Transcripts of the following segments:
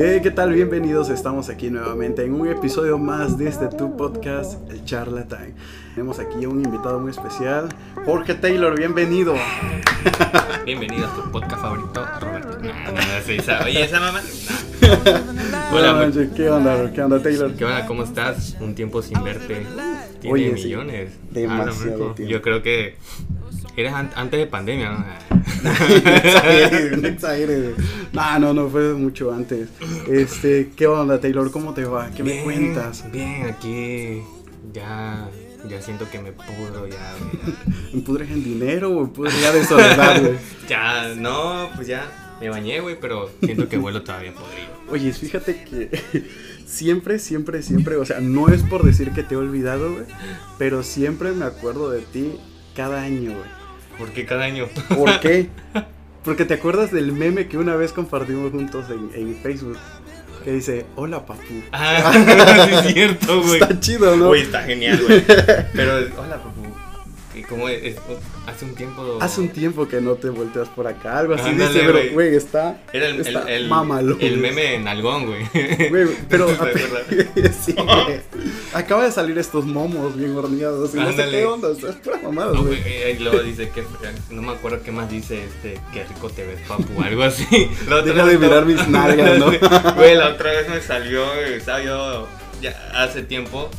Eh, ¿Qué tal? Bienvenidos. Estamos aquí nuevamente en un episodio más de este tu podcast, El Charlatan. Tenemos aquí un invitado muy especial, Jorge Taylor. Bienvenido. Bienvenido a tu podcast favorito, Roberto. No, no, no, sí, esa- Oye, esa mamá. Hola, Hola, manches, ¿qué onda? ¿Qué onda, Taylor? ¿Qué onda? ¿Cómo estás? Un tiempo sin verte. Tiene Oye, sí, millones. demasiado Ah, no, tiempo. Yo creo que eres an- antes de pandemia, ¿no? no exageres, no exageres. No, no, no, fue mucho antes. Este, ¿qué onda, Taylor? ¿Cómo te va? ¿Qué me cuentas? Bien, aquí ya, ya siento que me pudro ya. güey. ¿Me pudres en dinero o me pudres ya de soledad, güey? Ya, no, pues ya me bañé, güey, pero siento que vuelo todavía podrido. Oye, fíjate que siempre, siempre, siempre, o sea, no es por decir que te he olvidado, güey, pero siempre me acuerdo de ti cada año, güey. ¿Por qué cada año? ¿Por qué? Porque te acuerdas del meme que una vez compartimos juntos en, en Facebook, que dice, hola papu. Ah, sí es cierto, güey. Está chido, ¿no? Uy, está genial, güey. Pero, hola, papu. ¿Y. Es- Hace un tiempo. Hace un tiempo que no te volteas por acá, algo así Ándale, dice, pero, güey. está... Era el, está el, meme en algón, güey. Pero sí, acaba de salir estos momos bien horneados y no sé qué onda, es pura mamada, No, güey. güey, eh, y luego dice que no me acuerdo qué más dice este qué rico te ves papu algo así La Deja de mirar mis nalgas, ¿no? güey la otra vez me salió estaba yo ya hace tiempo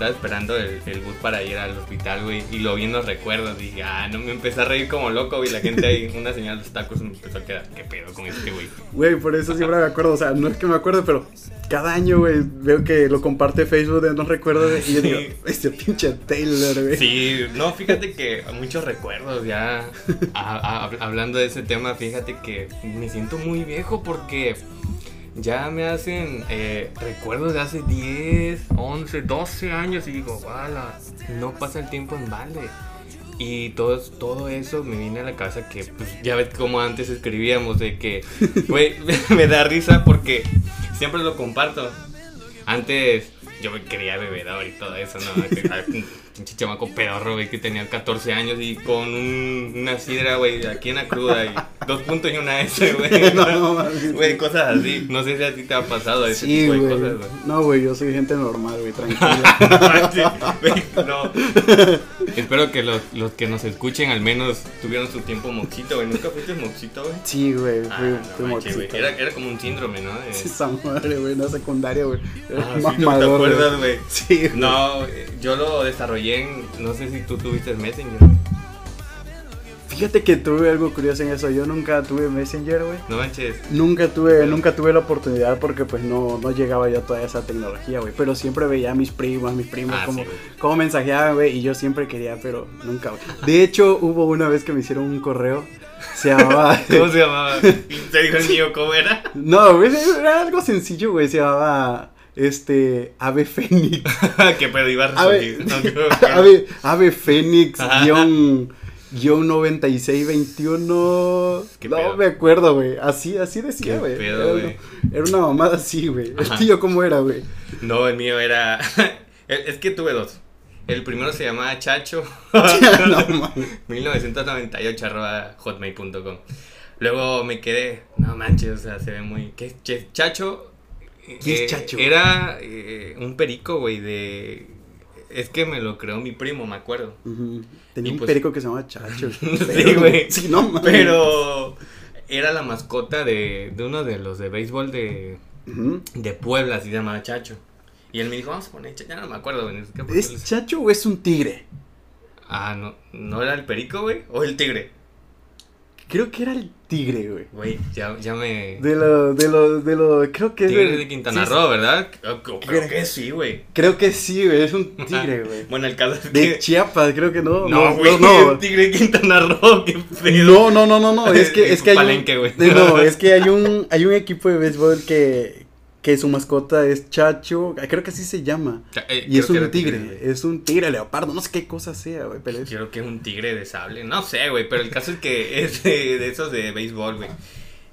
estaba esperando el, el bus para ir al hospital güey y lo vi en los recuerdos dije ah no me empecé a reír como loco güey la gente ahí una señal de los tacos me empezó a quedar qué pedo con este güey Güey, por eso siempre me acuerdo, o sea, no es que me acuerde, pero cada año, güey, veo que lo comparte Facebook de no recuerdo güey, y yo digo, este pinche Taylor, güey. Sí, no, fíjate que muchos recuerdos ya. a- a- hablando de ese tema, fíjate que me siento muy viejo porque ya me hacen eh, recuerdos de hace 10, 11, 12 años y digo, ¡wala! No pasa el tiempo en balde. Y todo, todo eso me viene a la cabeza que, pues, ya ves como antes escribíamos, de que, güey, me da risa porque siempre lo comparto. Antes yo me quería bebedor y todo eso, ¿no? Pinche chamaco pedorro, güey, que tenía 14 años y con un- una sidra, güey, aquí en la cruda y dos puntos y una S, güey. No, no. Güey, cosas así. No sé si a ti te ha pasado ese Sí, tipo de cosas, güey. No, güey, yo soy gente normal, güey, tranquila. Güey, no. Espero que los, los que nos escuchen al menos tuvieron su tiempo moxito, güey. ¿Nunca fuiste moxito, güey? Sí, güey, Ah, no moxito. Era, era como un síndrome, ¿no? De- Esa madre, güey, en la secundaria, güey. Ah, sí, ¿no ¿Te acuerdas, güey? Sí, güey. No, yo lo desarrollé No sé si tú tuviste Messenger. Fíjate que tuve algo curioso en eso. Yo nunca tuve Messenger, güey. No manches. Nunca tuve, nunca tuve la oportunidad porque pues no, no llegaba yo a toda esa tecnología, güey. Pero siempre veía a mis primos, mis primos Ah, como, sí, como mensajeaban, güey. Y yo siempre quería, pero nunca, güey. De hecho, hubo una vez que me hicieron un correo. Se llamaba... ¿Cómo se llamaba? ¿Te dijo el mío cómo era? no, güey, era algo sencillo, güey. Se llamaba, este, Ave Fénix. que pedo iba a Ave, Ave, Ave Fénix, guion, guion 9621. ¿Qué no pedo? me acuerdo, güey. Así, así decía, ¿Qué güey. Era, era una mamada así, güey. El tío, ¿cómo era, güey? No, el mío era. es que tuve dos. El primero se llamaba Chacho. no mames. 1998 arroba hotmail.com. Luego me quedé, no manches, o sea, se ve muy. ¿Qué Chacho? ¿Qué es Chacho? Era eh, un perico, güey, de. Es que me lo creó mi primo, me acuerdo. Tenía Y un pues- perico que se llamaba Chacho. Sí, güey. Sí, no mames. Pero era la mascota de, de uno de los de béisbol de, Ujú. de Puebla, así se llamaba Chacho. Y él me dijo, vamos a poner Chacho. Ya no me acuerdo, güey. es que por qué ¿Es les- Chacho o es un tigre? Ah, no. ¿No era el perico, güey? ¿O el tigre? Creo que era el tigre, güey. Güey, ya, ya me. De lo, de lo, de lo, creo que es Tigre de Quintana sí, Roo, ¿verdad? Creo, creo Creo- que sí, güey. Creo que sí, güey. Es un tigre, güey. Bueno, el caso es De que. Chiapas, creo que no. No, güey, no. Tigre de Quintana Roo, qué pedo. No, no, no, no, no, es que, es que hay Palenque, un, güey. no, es que hay un, hay un equipo de béisbol que, que su mascota es Chacho, creo que así se llama, Eh, y es un tigre, es un tigre leopardo, no sé qué cosa sea, güey, pero es, Creo que es un tigre de sable. No sé, güey, pero el caso es que es de, de esos de béisbol, güey.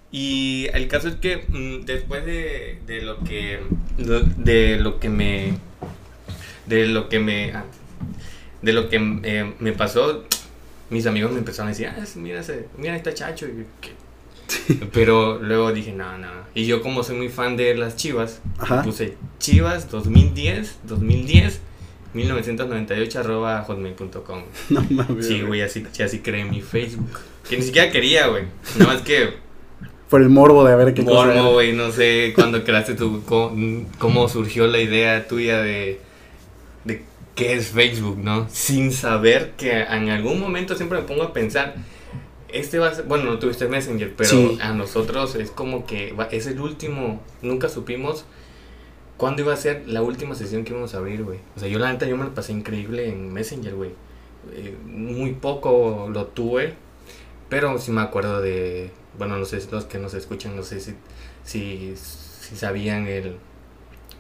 Y el caso es que mm, después de, de lo que. De lo que me. De lo que me. ah, De lo que eh, me pasó. Mis amigos me empezaron a decir, ah, mira, ese, mira este chacho. Y yo, Pero luego dije, no, no. Y yo como soy muy fan de las chivas, puse chivas 2010, 2010, 1998 arroba hotmail.com. No mames. Sí, güey, así, sí, así creé mi Facebook. Que ni siquiera quería, güey. Nada más que Por el morbo de ver qué era. güey, no sé cuándo creaste tu, cómo, cómo surgió la idea tuya de, de qué es Facebook, ¿no? Sin saber que en algún momento siempre me pongo a pensar, este va a ser, bueno, no tuviste Messenger, pero Sí. a nosotros es como que va- es el último, nunca supimos cuándo iba a ser la última sesión que íbamos a abrir, güey. O sea, yo la neta yo me la pasé increíble en Messenger, güey. Eh, muy poco lo tuve, pero sí me acuerdo de, bueno, no sé los que nos escuchan, no sé si, si, si sabían el,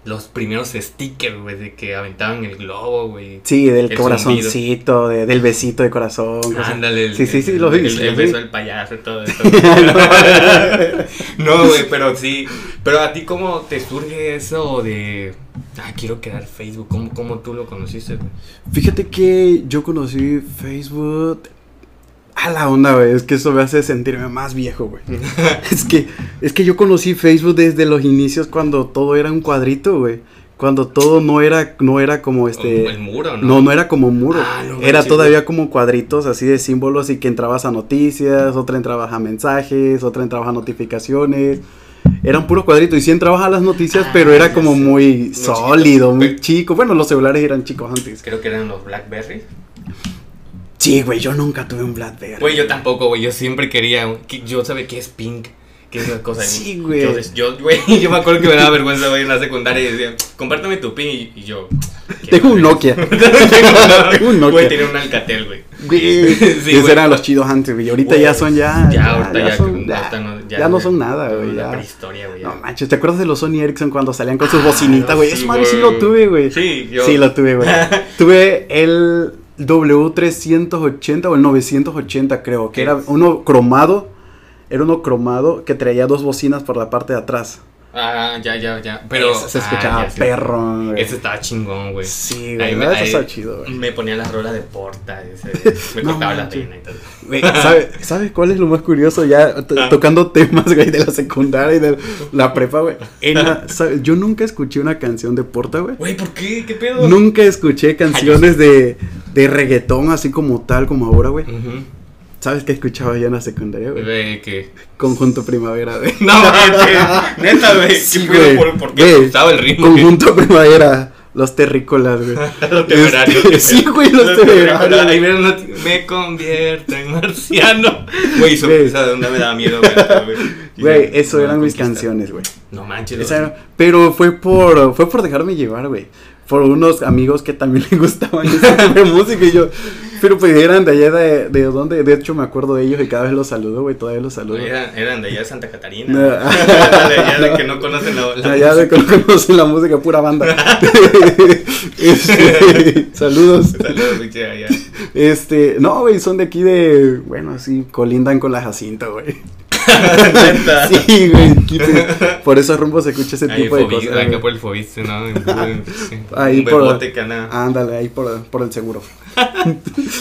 los primeros stickers, güey, de que aventaban el globo, güey. Sí, del El corazoncito, de- del besito de corazón. cosas. Ándale, el, Sí, sí, sí, el- lo vi. El, sí, el beso del payaso y todo eso. no, güey, pero sí. Pero a ti, ¿cómo te surge eso de. Ah, quiero crear Facebook? ¿Cómo, cómo tú lo conociste, güey? Fíjate que yo conocí Facebook. A la onda, güey. Es que eso me hace sentirme más viejo, güey. es que, es que yo conocí Facebook desde los inicios cuando todo era un cuadrito, güey. Cuando todo no era, no era como este. El muro, ¿no? No, no era como muro. Ah, no era todavía güey. como cuadritos así de símbolos y que entrabas a noticias, otra entrabas a mensajes, otra entrabas a notificaciones. Era un puro cuadrito y sí entrabas a las noticias, Ah, pero era como muy Muy sólido, muy chico. Bueno, los celulares eran chicos antes. Creo que eran los Blackberry. Sí, güey, yo nunca tuve un Blackberry. Güey, yo tampoco, güey. Yo siempre quería. un- que- Yo sabía qué es Pink. ¿Qué es esa cosa? Sí, güey. Yo, yo, güey, yo me acuerdo que me daba vergüenza, güey, en la secundaria y decía, compártame tu pin. Y, yo. ¿qué Tengo un? Nokia. Tengo un Nokia. Güey, tenía un Alcatel, güey. Güey, Sí, esos eran los chidos antes, güey. Ahorita ya son ya. Ya, ahorita ya, son, no, ya, no, ya no son nada, güey. La ya. prehistoria, güey. ya. No manches, ¿te acuerdas de los Sony Ericsson cuando salían con sus Ah, bocinitas, güey? sí, Eso madre sí lo tuve, güey. Sí, yo. Sí, lo tuve, güey. tuve el W380 o el 980, creo, que ¿Qué era es? uno cromado. Era uno cromado que traía dos bocinas por la parte de atrás. Ah, ya, ya, ya. Pero. Se ah, escuchaba sí. perro, güey. Ese estaba chingón, güey. Sí, Ahí güey. me- Eso ahí está chido, güey. Me ponía la rola de porta. Ese, me No cortaba la pena y todo. Güey, ¿sabe- ¿Sabes cuál es lo más curioso? Ya Ah. tocando temas, güey, de la secundaria y de la prepa, güey. Yo nunca escuché una canción de Porta, güey. Güey, ¿por qué? ¿Qué pedo? Nunca escuché canciones de, de reggaetón así como tal, como ahora, güey. Ujú. ¿Sabes qué escuchaba yo en la secundaria, güey? Güey, que. Conjunto Primavera, güey. No, manches. Neta, güey. Sí, ¿Qué güey. ¿Por, por qué Güey, el ritmo? Conjunto Primavera, los terrícolas, güey. Los temerarios. Este, sí, güey, los temerarios. Ahí me, convierto en marciano. Güey, eso, Güey. esa de onda me daba miedo, güey. Güey, eso Me eran mis canciones, güey. No manches. Esa era- pero fue por fue por dejarme llevar, güey. Por unos amigos que también le gustaban esa de música y yo, pero pues eran de allá de, de donde, de hecho me acuerdo de ellos y cada vez los saludo, güey, todavía los saludo. Eran, eran de allá de Santa Catarina. No. de allá de que no conocen la, la De allá de que no conocen la música, pura banda. Este, saludos. Saludos, pinche, allá. Este, no, güey, son de aquí de, bueno, así, colindan con la Jacinto, güey. Sí, güey, por esos rumbos se escucha ese Ahí, tipo de cosas. acá güey. por el Fobiste, ¿no? Ahí un por-. Ándale, ahí por, por el seguro.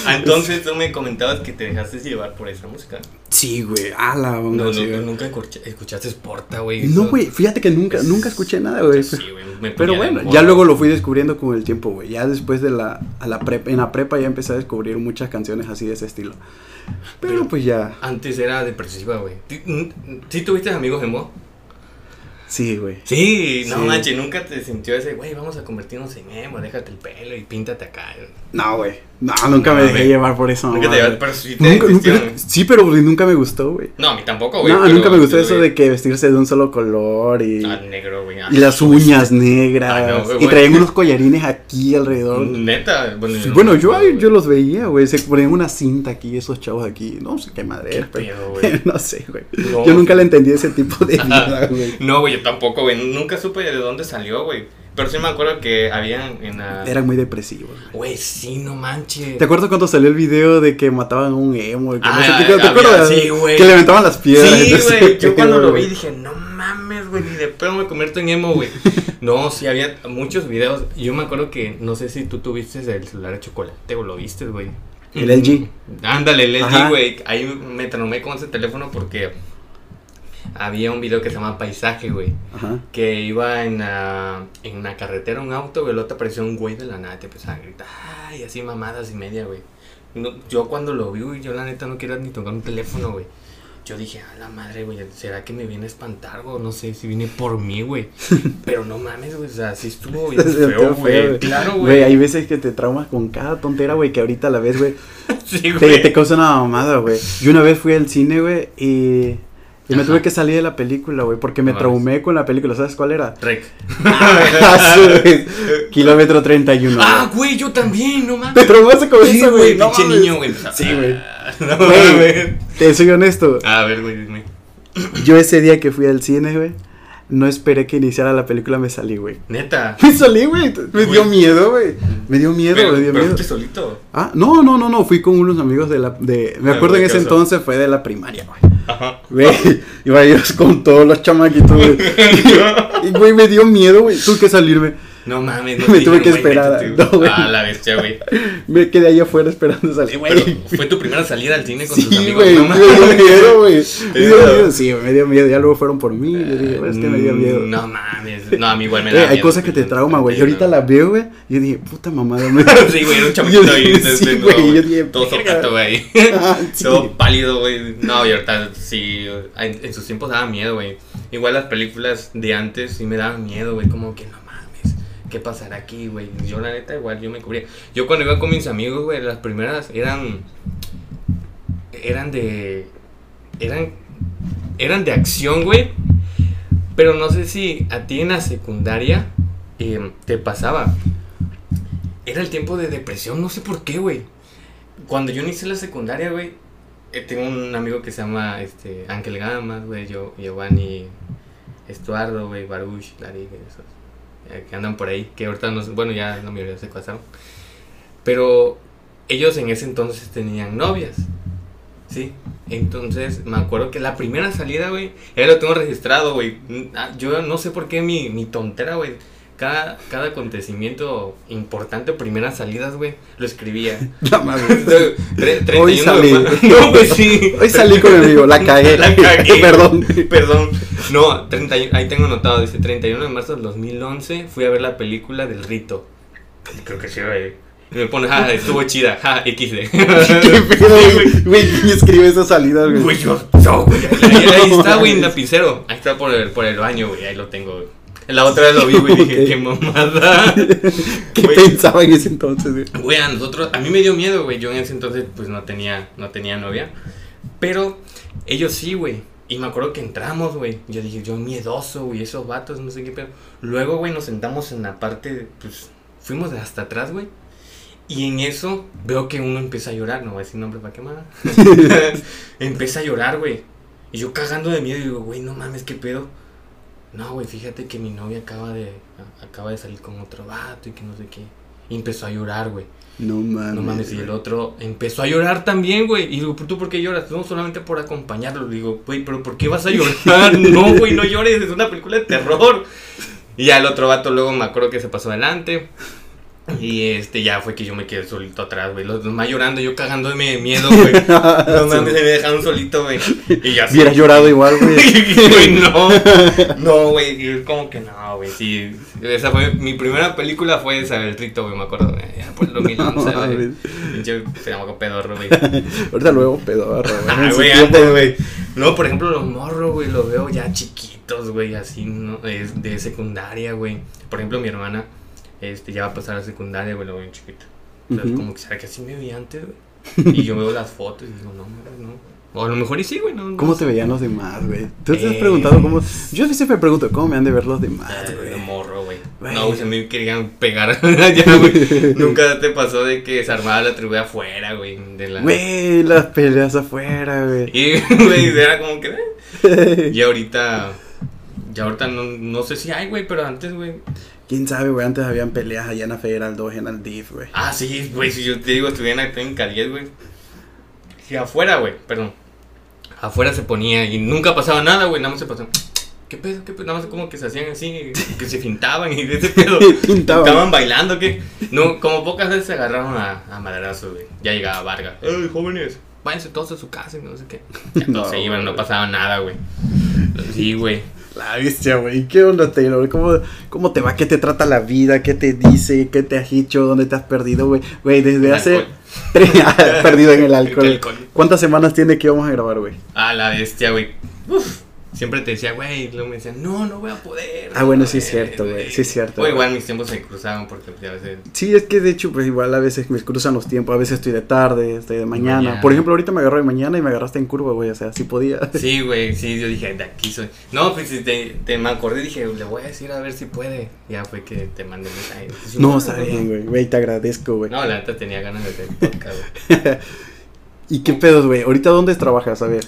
Ah, entonces tú me comentabas que te dejaste llevar por esa música. Sí, güey, a la onda, No, sí, no, nunca escucha- escuchaste Sporta, güey. No, güey, fíjate que nunca, nunca escuché nada, güey. Sí, güey. Pero bueno, ya luego lo fui descubriendo con el tiempo, güey. Ya después de la, a la prepa, en la prepa ya empecé a descubrir muchas canciones así de ese estilo. Pero Pero- pues ya, Antes era depresiva, güey. ¿Ti- n- ¿Sí tuviste amigos emo? Sí, güey. Sí, no Sí. manches, nunca te sintió ese, güey, vamos a convertirnos en emo, déjate el pelo y píntate acá. No, güey. No, nunca No, me dejé llevar por eso. Nunca te llevas- pero sí te Nunca- nunca- vestían- sí, pero nunca me gustó, güey. No, a mí tampoco, güey. No, pero- nunca me gustó eso de que vestirse de un solo color y, Ah, negro, güey. ah, y las uñas negras. Ah, no, y traían unos collarines aquí alrededor. Neta, bueno, Sí, bueno, no yo, yo los veía, güey. Se ponían una cinta aquí, esos chavos aquí. No sé qué madre ¿Qué pero- pedo, no sé, güey. Yo nunca le entendí ese tipo de vida, güey. No, güey, yo tampoco, güey. Nunca supe de dónde salió, güey. Pero sí me acuerdo que habían en la. Eran muy depresivos. güey. Sí, no manches. ¿Te acuerdas cuando salió el video de que mataban a un emo? Que no Ah, sé qué- ¿Te había- acuerdas? sí, güey. Que le aventaban las piedras. Sí, güey. Yo cuando lo vi dije, no mames, güey, ni de pedo me convierto en emo, güey. No, sí, había muchos videos. Yo me acuerdo que, no sé si tú tuviste el celular de chocolate o lo viste, güey. El LG. Ándale, el. LG, güey. Ahí me traumé con ese teléfono porque había un video que se llama Paisaje, güey. Ajá. Que iba en, la- en una carretera un auto, güey, luego te apareció un güey de la nada, te empezaba a gritar, y así mamadas y media, güey. No, yo cuando lo vi, güey, yo la neta no quería ni tocar un teléfono, güey. Yo dije, a la madre, güey, ¿será que me viene a espantar, güey? No sé si viene por mí, güey. Pero no mames, güey, o sea, sí estuvo bien feo, güey. Claro, Güey, güey. hay veces que te traumas con cada tontera, güey, que ahorita a la vez, güey, Sí, te, güey. te causa una mamada, güey. Yo una vez fui al cine, güey, y, y me tuve que salir de la película, güey, porque me No traumé con la película. ¿Sabes cuál era? Rec. Kilómetro 31. ah, güey. yo también, no Te mames. traumaste con eso, güey. No pinche niño, güey. Sí, güey. No mames. te soy honesto. A ver, güey, dime. Yo ese día que fui al cine, güey, no esperé que iniciara la película, me salí, güey. Neta. Me salí, güey. Me dio miedo, güey. Me dio miedo, Pero, me dio pero miedo. solito. Ah, no, no, no, no. Fui con unos amigos de la. De, me Ah, acuerdo en ese entonces fue de la primaria, güey. Ajá. Güey, iba yo con todos los chamaquitos, güey. Y, güey, me dio miedo, güey. Tuve que salirme. No mames, no Me tuve que güey, esperar, no, güey. Ah, la bestia, güey. Me quedé ahí afuera esperando salir, Pero güey. fue tu primera salida al cine con tus Sí, amigos. güey, no me mames. güey. ¿Te Me dio miedo? miedo, sí, me dio miedo. Ya luego fueron por mí. Yo dije, "Güey, es que me dio miedo. Mm, No mames. No, a mí igual me Güey, da hay miedo, cosas que te güey. trauman, güey. Yo ahorita la veo, güey. Y yo dije, puta mamada, me... Sí, güey, era un chamaquito ahí. sí, no, güey, yo dije, todo socato, güey. Ah, sí. Todo pálido, güey. No, y ahorita sí. En, sus tiempos daba miedo, güey. Igual las películas de antes sí me daban miedo, güey. Como que no. ¿Qué pasará aquí, güey? Yo, la neta, igual yo me cubría. Yo cuando iba con mis amigos, güey, las primeras eran. Eran de. Eran. Eran de acción, güey. Pero no sé si a ti en la secundaria eh, te pasaba. Era el tiempo de depresión, no sé por qué, güey. Cuando yo inicié la secundaria, güey, eh, tengo un amigo que se llama este, Ángel Gamas, güey, yo, Giovanni Estuardo, güey, Baruch, Darig, esos, eh, que andan por ahí, que ahorita no bueno, ya la mayoría se casaron. Pero ellos en ese entonces tenían novias, ¿sí? Entonces me acuerdo que la primera salida, güey, ya lo tengo registrado, güey. Mm, ah, Yo no sé por qué mi, mi tontera, güey. Cada, cada acontecimiento importante, primeras salidas, güey, lo escribía. La madre. Tre- 31 Hoy salí. No, pues sí. Hoy salí con mi amigo, la cagué. La cagué. Perdón. Perdón. No, 30 ahí tengo anotado, dice 31 de marzo del 2011 fui a ver la película del rito. Creo que sí, güey. Y me pone, ja, estuvo chida, ja, XD. Qué pedo, güey. Güey, ¿quién escribe esa salida, güey? Güey, yo, no, güey. Ahí, ahí está, güey, en lapicero. Ahí está por el, por el baño, güey. Ahí lo tengo, güey. La otra vez lo vi, güey, dije, qué mamada. ¿Qué Güey. pensaba en ese entonces, güey? Güey, a nosotros, a mí me dio miedo, güey. Yo en ese entonces, pues no tenía, no tenía novia. Pero ellos sí, güey. Y me acuerdo que entramos, güey. Yo dije, yo miedoso, güey, esos vatos, no sé qué pedo. Luego, güey, nos sentamos en la parte, pues, fuimos de hasta atrás, güey. Y en eso veo que uno empieza a llorar, no voy a decir nombre para quemar. empieza a llorar, güey. Y yo cagando de miedo, digo, güey, no mames, qué pedo. No, güey, fíjate que mi novia acaba de, acaba de salir con otro vato y que no sé qué. Y empezó a llorar, güey. No mames. No mames, y el otro empezó a llorar también, güey. Y digo, ¿tú por qué lloras? No, solamente por acompañarlo. Le digo, güey, ¿pero por qué vas a llorar? no, güey, no llores, es una película de terror. Y ya el otro vato luego me acuerdo que se pasó adelante. Y este, ya fue que yo me quedé solito atrás, güey. Los demás llorando, yo cagándome de miedo, güey. No mames, se me dejaron solito, güey. Y ya Hubieras llorado igual, güey. No. No, güey. y es como que no, güey. Sí. Esa fue. Mi primera película fue esa, El Rito, güey. Me acuerdo. eh, Ya por el 2011, No, güey. Pinche se llama pedorro, güey. Ahorita luego pedorro, güey. Ah, güey, antes, güey. No, por ejemplo, los morros, güey, los veo ya chiquitos, güey, así, ¿no? De, de secundaria, güey. Por ejemplo, mi hermana, este, ya va a pasar a secundaria, güey, lo veo bien chiquito. O sea, Ujú. como que, ¿será que así me veía antes, güey? Y yo veo las fotos y digo, no, no. O a lo mejor y sí, güey, no. no ¿Cómo sé. te veían los demás, güey? ¿Tú te has Eh. preguntado cómo...? Yo siempre me pregunto, ¿cómo me han de ver los demás, Ah, güey? de morro, güey. No, güey, se me querían pegar allá, güey. Nunca te pasó de que se armaba la tribu afuera, güey. De la... Güey, las peleas afuera, güey. Y, güey, era como que... eh. Y ahorita... Ya ahorita no, no sé si hay, güey, pero antes, güey. ¿Quién sabe, güey? Antes habían peleas allá en la Federal 2, en el DIF, güey. Ah, sí, güey, si yo te digo, estuve en 10, güey. Si afuera, güey, perdón. Afuera se ponía y nunca pasaba nada, güey, nada más se pasaba. ¿Qué pedo? ¿Qué pedo? Nada más como que se hacían así, que se fintaban y de ese pedo. Pintaban. Estaban bailando, ¿qué? No, como pocas veces se agarraron a, a madrazos, güey. Ya llegaba Vargas. ¡Ey, jóvenes! Váyanse todos a su casa y no sé qué. Ya todos No, se iban, no pasaba nada, güey. Sí, güey. La bestia, güey. ¿Qué onda, Taylor? ¿Cómo, ¿Cómo te va? ¿Qué te trata la vida? ¿Qué te dice? ¿Qué te has hecho? ¿Dónde te has perdido, güey? Güey, desde El hace... Tres perdido en el alcohol. El alcohol. ¿Cuántas semanas tiene que vamos a grabar, güey? Ah, la bestia, güey. Uf. Siempre te decía, güey, luego me decían, no, no voy a poder. Ah, no bueno, sí es cierto, güey, sí es cierto, O igual mis tiempos se cruzaban porque pues, a veces. Sí, es que de hecho, pues igual a veces me cruzan los tiempos. A veces estoy de tarde, estoy de mañana. Mañana. Por ejemplo, ahorita me agarró de mañana y me agarraste en curva, güey. O sea, sí podía. Sí, güey, sí, yo dije, de aquí soy. No, pues sí, te, te me acordé dije, le voy a decir a ver si puede. Ya fue que te mandé mensaje. Dije, No, está bien, güey. Güey, te agradezco, güey. No, la neta tenía ganas de hacer podcast, güey. ¿Y qué pedos, güey? ¿Ahorita dónde trabajas? A ver.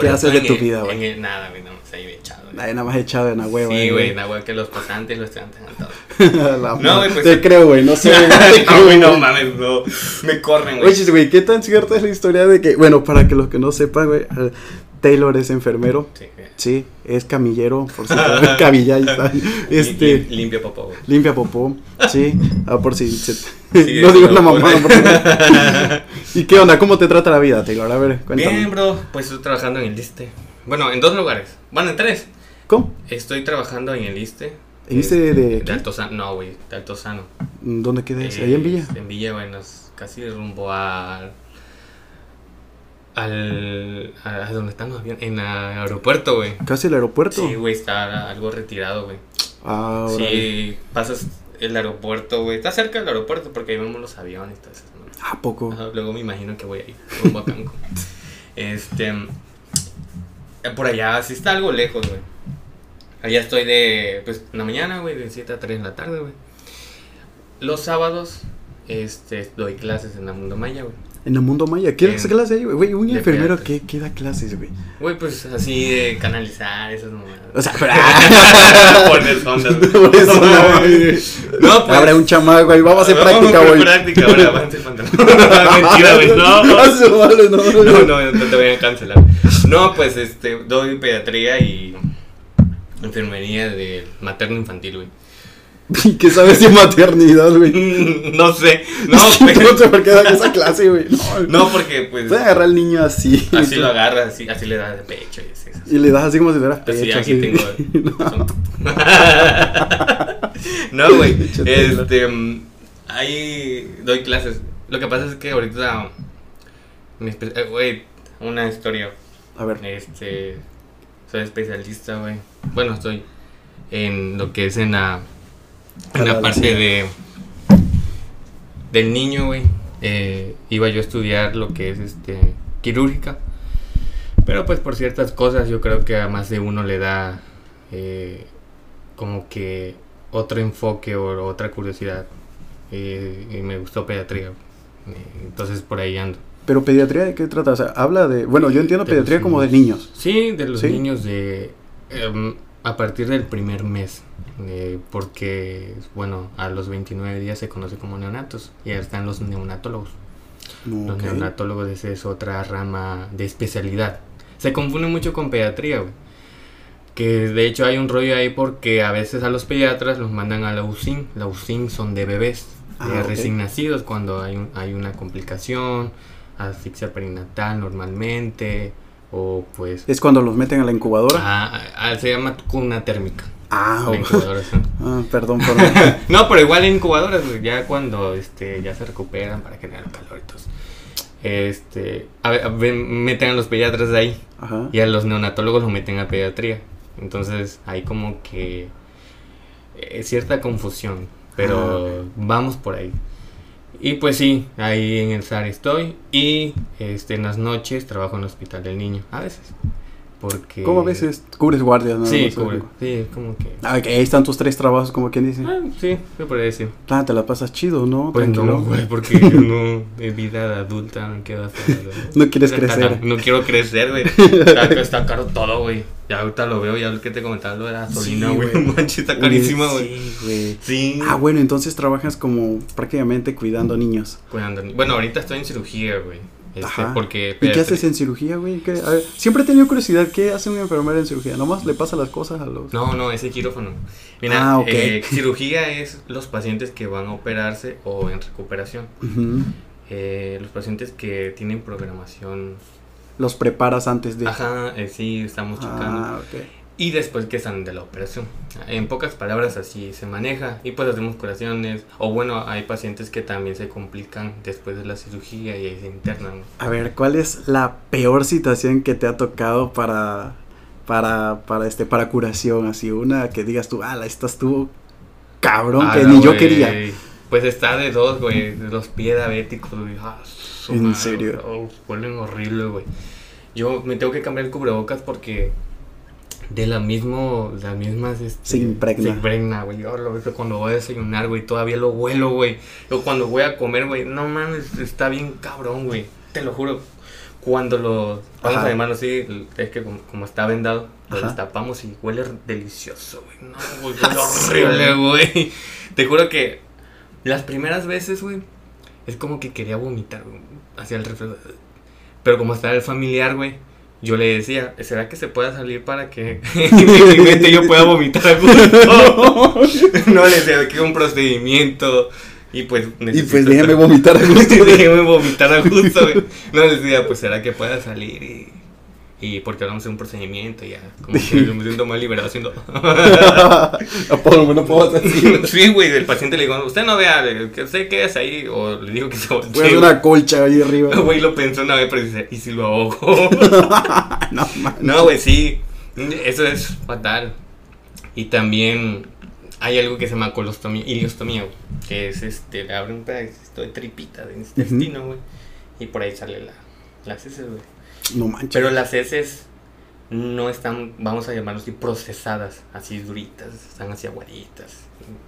¿Qué haces de en tu el- vida, güey? en Nada, güey, no, se ahí echado. güey. Nada más echado en la hueva. Sí, güey, nada, güey, que los pasantes y los estudiantes han No, güey, pues- Te creo, güey. No sé. güey, no, güey, no güey. mames, no. Me corren, güey. Oye, güey, ¿qué tan cierta es la historia de que, bueno, para que los que no sepan, güey, Taylor es enfermero, Sí, sí, es camillero, por si cabilla este, Lim- Limpia popó, güey. limpia popó, sí, ah, por si, se- Sí, no digo una mamada. ¿Y qué onda? ¿Cómo te trata la vida, Taylor? A ver, cuéntame. Bien, bro, pues estoy trabajando en el ISTE. Bueno, en dos lugares. Bueno, en tres. ¿Cómo? Estoy trabajando en el ISTE. ¿En ISSSTE de De? Altozano. No, güey, de Altozano. ¿Dónde queda? Eh, ¿Ahí en Villa? En Villa, nos- casi rumbo al. Al. A, donde están los aviones. En el aeropuerto, güey. ¿Casi el aeropuerto? Sí, güey, está algo retirado, güey. Ah. Sí, pasas el aeropuerto, güey. Está cerca del aeropuerto porque ahí vemos los aviones y todo eso. ¿no? ¿A poco? Ajá, luego me imagino que voy ahí, rumbo a Cancún. este. Por allá sí está algo lejos, güey. Allá estoy de. Pues en la mañana, güey, de 7 a 3 de la tarde, güey. Los sábados, este, doy clases en la Mundo Maya, güey. En el mundo maya, ¿qué En- das clases ahí, güey? Güey, un enfermero. ¿qué, ¿qué da clases, güey? Güey, pues así de canalizar esas mamadas. O sea, Poner sondas. güey. No, güey. No, pues. Abre un chamaco ahí, vamos a hacer práctica, güey. práctica, pantalón. Mentira, güey, no. No, no, No, no, no te voy a cancelar. No, pues este, doy pediatría y enfermería de materno infantil, güey. ¿Y qué sabes de maternidad, güey? No sé, no, pero- no sé por qué dan esa clase, güey. No, no, porque pues Puedes agarrar al niño así. así lo agarras, así, así le das de pecho y así. Y le das así como si fueras pecho. Así, aquí tengo. No. güey. Este, ahí doy clases. Lo que pasa es que ahorita, eh, güey, una historia. A ver, Este, soy especialista, güey. Bueno, estoy en lo que es en la, en la parte de del niño, güey. Eh, iba yo a estudiar lo que es este quirúrgica, pero pues por ciertas cosas yo creo que a más de uno le da eh, como que otro enfoque o otra curiosidad. Eh, y me gustó pediatría. Entonces por ahí ando. pero pediatría, ¿de qué trata? O sea, habla de. Bueno, yo entiendo De pediatría como de niños. Sí, de los Sí. niños de em, a partir del primer mes, eh, porque bueno, a los 29 días se conoce como neonatos y ahí están los neonatólogos. Los neonatólogos esa es otra rama de especialidad. Se confunde mucho con pediatría, güey. Que de hecho hay un rollo ahí porque a veces a los pediatras los mandan a la UCIN. La UCIN son de bebés, de Ah, ok. recién nacidos cuando hay, un- hay una complicación, asfixia perinatal normalmente, o pues... Es cuando los meten a la incubadora. Ah, ah, se llama cuna térmica. Ah, la incubadora, sí. Ah, perdón por. No, pero igual en incubadoras, ya cuando este, ya se recuperan para generar calor y todo. eso. Este, a a meten a los pediatras de ahí Ajá. y a los neonatólogos los meten a pediatría. Entonces hay como que eh, cierta confusión, pero Ah, vamos por ahí. Y pues sí, ahí en el SAR estoy y este, en las noches trabajo en el hospital del niño, a veces. Porque... ¿Cómo ves? Es- Cubres guardias, ¿no? Sí, No sé. cubre. Sí, como que... Ah, ok, ahí están tus tres trabajos, como quien dice. Ah, sí, podría decir. Ah, te la pasas chido, ¿no? Pues Tranquilo. no, güey, porque yo no, de vida adulta, no hacer. No quieres crecer. No quiero crecer, güey. Está, está caro todo, güey. Ya ahorita lo veo, ya lo que te comentaba lo de la gasolina, Sí, güey. Manches, está carísima, güey. Sí, güey. Sí. Ah, bueno, entonces trabajas como prácticamente cuidando niños. Cuidando- Bueno, ahorita estoy en cirugía, güey. Este, porque. ¿Y qué haces en cirugía, güey? ¿Qué- a ver, siempre he tenido curiosidad, ¿qué hace un enfermero en cirugía? ¿Nomás le pasa las cosas a los...? No, no, ese quirófano. Mira, Ah, eh, cirugía es los pacientes que van a operarse o en recuperación. Eh, los pacientes que tienen programación los preparas antes de. Ajá, eh, sí, estamos checando. Ah, ok. Y después que están de la operación. En pocas palabras así se maneja. Y pues hacemos curaciones. O bueno, hay pacientes que también se complican después de la cirugía y ahí se internan. A ver, ¿cuál es la peor situación que te ha tocado para para para este para curación así una que digas tú, "Ah, esta estuvo cabrón Ah, que ni yo quería." Pues está de dos, güey. De los pies diabéticos, güey. Ah, ¿En serio? oh, huelen horrible, güey. Yo me tengo que cambiar el cubrebocas porque de la mismo, las mismas, este, Se impregna. Se impregna, güey. Yo lo veo cuando voy a desayunar, güey, todavía lo huelo, güey. Yo cuando voy a comer, güey, no mames, está bien cabrón, güey. Te lo juro. Cuando lo vamos a llamarlo así, es que como, como está vendado, lo Ajá. destapamos y huele delicioso, güey. No, güey, huele horrible, güey. Te juro que las primeras veces, güey, es como que quería vomitar, güey, hacia el refresco. Pero como estaba el familiar, güey, yo le decía, ¿será que se pueda salir para que yo pueda vomitar a gusto? no, le decía que un procedimiento. Y pues Y pues estar- vomitar a gusto. déjeme vomitar a gusto. No le decía, pues será que pueda salir y. Y porque hablamos de un procedimiento, ya. Como que me siento más liberado haciendo. Apolo, no puedo hacer sí, güey, el paciente le digo, usted no vea, que usted quede ahí. O le digo que se Voy a hacer voltee. una colcha ahí arriba. Güey, lo pensó una vez, pero dice, ¿y si lo ahogo? no, man. no, güey, sí. Eso es fatal. Y también hay algo que se llama colostomía, iliostomía, güey, que es este, le abre un pedacito de tripita de intestino, güey, y por ahí sale la, las heces, güey. No manches. Pero las heces no están, vamos a llamarlo así, procesadas, así duritas, están así aguaditas.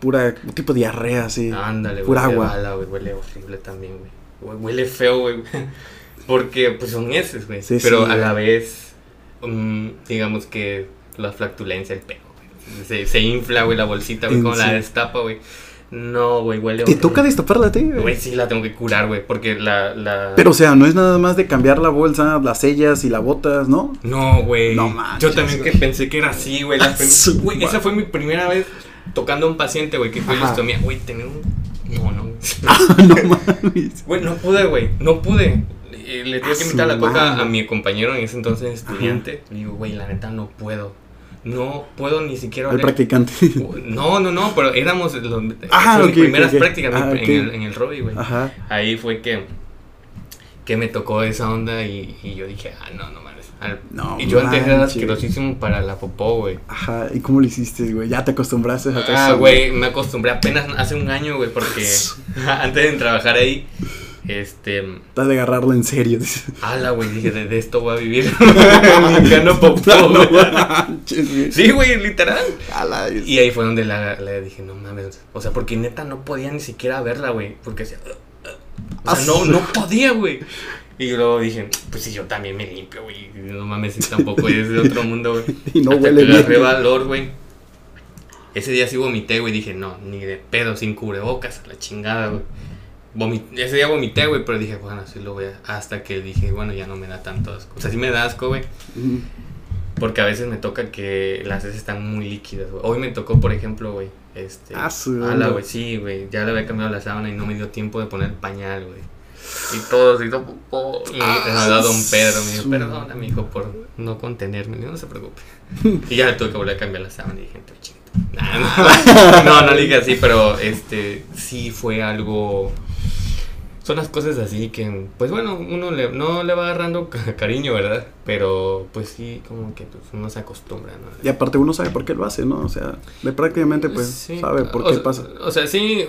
Pura tipo diarrea, así. Ándale, güey, Pura agua. bala, güey, huele horrible también, güey. Hue- Huele feo, güey. Porque pues son heces, güey. Sí, pero sí, a la vez, mm, digamos que la flatulencia, el güey. Se, se infla, güey, la bolsita, güey, ¿En como la destapa, güey. No, güey, huele ¿Te toca destaparla a ti, güey? Güey, sí, la tengo que curar, güey, porque la, la... Pero, o sea, no es nada más de cambiar la bolsa, las sellas y la botas, ¿no? No, güey. No manches, Yo también que pensé que era así, güey. Su Güey, esa fue mi primera vez tocando a un paciente, güey, que fue listomía. Güey, tenía un... No, no. no mames. Güey, no pude, güey. No pude. Eh, Le tuve que invitar su la coca a mi compañero en ese entonces estudiante. Le digo, güey, la neta no puedo. No puedo ni siquiera El oler. practicante. No, no, no, pero éramos los, Ah, mis primeras prácticas Ah, en, el, en el Robbie, güey. Ajá. Ahí fue que, que me tocó esa onda y, y yo dije, ah, no, no mames. Al- No y yo antes era asquerosísimo para la popó, güey. Ajá. ¿Y cómo lo hiciste, güey? Ya te acostumbraste a Ah, güey, me acostumbré apenas hace un año, güey, porque antes de trabajar ahí, este, Estás de agarrarlo en serio. dices. ala, güey, dije, de, de esto voy a vivir. Limpiando popó, No güey. manches, güey. Sí, güey, literal. A la vez. Y ahí fue donde la, dije, no mames. O sea, porque neta no podía ni siquiera verla, güey. Porque decía, "Ugh, ugh". o sea, no, no podía, güey. Y luego dije, pues si yo también me limpio, güey. No mames, si tampoco es de otro mundo, güey. Y no Hasta huele que bien. agarré valor, güey. Ese día sí vomité, güey. Dije, no, ni de pedo, sin cubrebocas, a la chingada, güey. Ese día vomité, güey, pero dije, bueno, sí lo voy a... Hasta que dije, bueno, ya no me da tanto asco. O sea, sí me da asco, güey. Porque a veces me toca que las heces están muy líquidas, güey. Hoy me tocó, por ejemplo, güey. Este. Ah, güey, sí, güey. Ya le había cambiado la sábana y no me dio tiempo de poner pañal, güey. Y todo se hizo popó. Y me habló Don Pedro, me dijo, perdona, mijo, por no contenerme. No se preocupe. Y ya le tuve que volver a cambiar la sábana y dije, "Tú, chingito". Nah, no, no, no le dije así, pero este, sí fue algo. Son las cosas así que, pues bueno, uno le, no le va agarrando ca- cariño, ¿verdad? Pero pues sí, como que pues, uno se acostumbra, ¿no? Y aparte uno sabe por qué lo hace, ¿no? O sea, de prácticamente pues Sí, sabe por o qué sea- pasa. O sea, sí,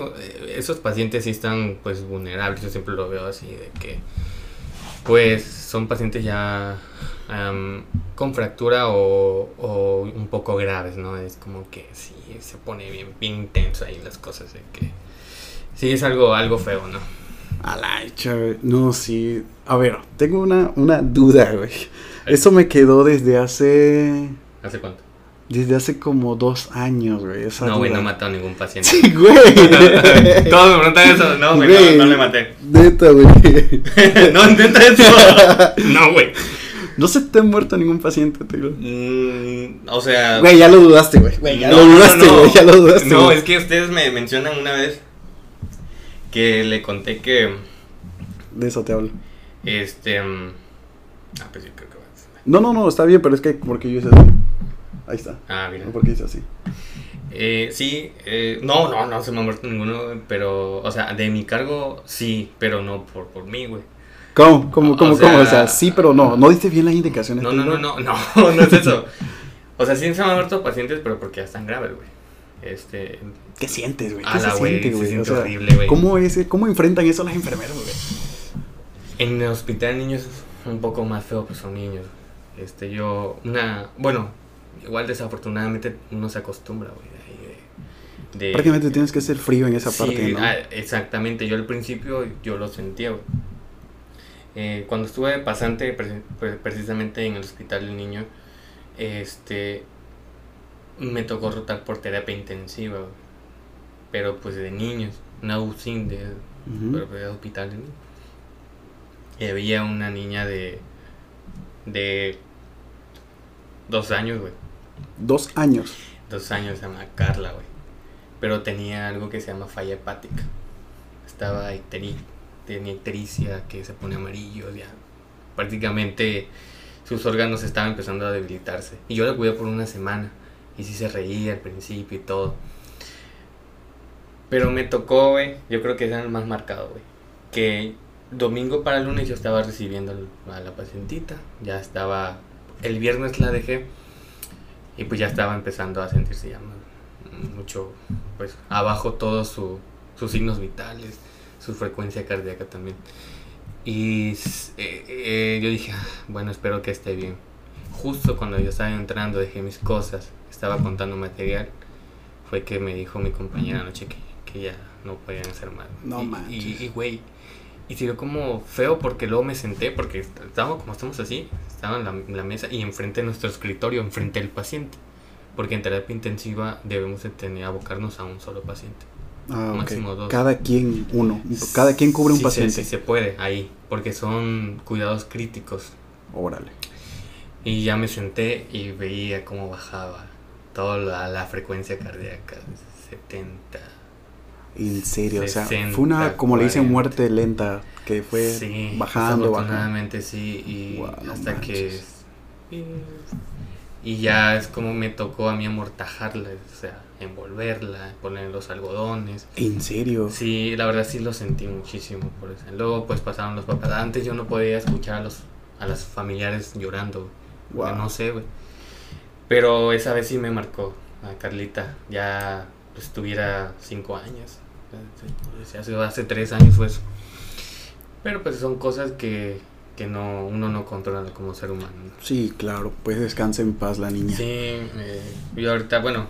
esos pacientes sí están pues vulnerables, yo siempre lo veo así, de que pues son pacientes ya am, con fractura o, o un poco graves, ¿no? Es como que sí, se pone bien, bien intenso ahí las cosas, de que sí es algo, algo feo, ¿no? A la hecha, güey. No, sí. A ver, tengo una, una duda, güey. Eso me quedó desde hace. ¿Hace cuánto? Desde hace como dos años, güey. esa No, güey, no he matado a ningún paciente. Sí, güey. Todos me preguntan eso. No, güey, Güey. no, no le maté. Neta, güey. no intenta eso. No, güey. No se te ha muerto ningún paciente, te digo. Mm, o sea. Güey, ya lo dudaste, güey. Güey, ya no, lo no, dudaste, no. güey. Ya lo dudaste. No, güey. es que ustedes me mencionan una vez que le conté que De eso te hablo. este mm, Ah, pues yo creo que vas. No, no, no, está bien, pero es que porque yo hice así. Ahí está. Ah, mira. No porque hice así. Eh, sí, eh, no, no, no se me ha muerto ninguno, pero, o sea, de mi cargo sí, pero no por, por mí, güey. ¿Cómo? ¿Cómo? O ¿Cómo? sea- ¿Cómo? O sea, sí, pero no. No diste bien las indicaciones. No, no, no, no, no, no es eso. O sea, sí se me han muerto pacientes, pero porque ya están graves, güey. Este, ¿Qué sientes, güey? ¿Qué Ala, se siente, se güey? o sea, horrible, güey. ¿cómo, es, ¿Cómo enfrentan eso las enfermeras, güey? En el hospital niños es un poco más feo, pues son niños. Este, yo, una, bueno, igual desafortunadamente uno se acostumbra, güey. de Prácticamente tienes que ser frío en esa Sí, parte, ¿no? ah, exactamente. Yo al principio yo lo sentía, güey. Eh, cuando estuve pasante pre- pre- precisamente en el hospital del niño, este, me tocó rotar por terapia intensiva, güey. Pero pues de niños, una UCIN de, de hospital de niños. Y había una niña de, de dos años, güey. Dos años. Dos años se llama Carla, güey. Pero tenía algo que se llama falla hepática. Estaba icteri tenía ictericia que se pone amarillo, ya. Prácticamente sus órganos estaban empezando a debilitarse. Y yo la cuidé por una semana. Y sí se reía al principio y todo. Pero me tocó, güey. Yo creo que era el más marcado, güey. Que domingo para lunes yo estaba recibiendo a la pacientita. Ya estaba. El viernes la dejé. Y pues ya estaba empezando a sentirse ya mu- mucho, pues abajo todos su- sus signos vitales, su frecuencia cardíaca también. Y eh, eh, yo dije, "Ah, bueno, espero que esté bien. Justo cuando yo estaba entrando, dejé mis cosas, estaba contando material, fue que me dijo mi compañera anoche que, que ya no podían hacer más. No y, manches. y, güey, y se vio como feo porque luego me senté, porque est- estábamos como estamos así, estaba en la, en la mesa y enfrente de nuestro escritorio, enfrente del paciente. Porque en terapia intensiva debemos de tener, abocarnos a un solo paciente. Ah, máximo dos. Cada quien uno. Cada quien cubre un Sí se- paciente. Sí, se puede ahí, porque son cuidados críticos. Órale. Y ya me senté y veía cómo bajaba toda la, la frecuencia cardíaca, 70. En serio, o sea, 60, fue una, como le dicen, 40. muerte lenta, que fue sí, bajando, bajando. sí, y no hasta que... Y, y ya es como me tocó a mí amortajarla, o sea, envolverla, poner los algodones. En serio. Sí, la verdad sí lo sentí muchísimo por eso. Luego pues pasaron los papás. Antes yo no podía escuchar a los a las familiares llorando. Wow. No sé, güey. Pero esa vez sí me marcó a Carlita. Ya pues tuviera cinco años. Hace- Hace, tres años fue eso. Pero pues son cosas que, que no uno no controla como ser humano. ¿no? Sí, claro, pues descanse en paz la niña. Sí, eh, yo ahorita, bueno,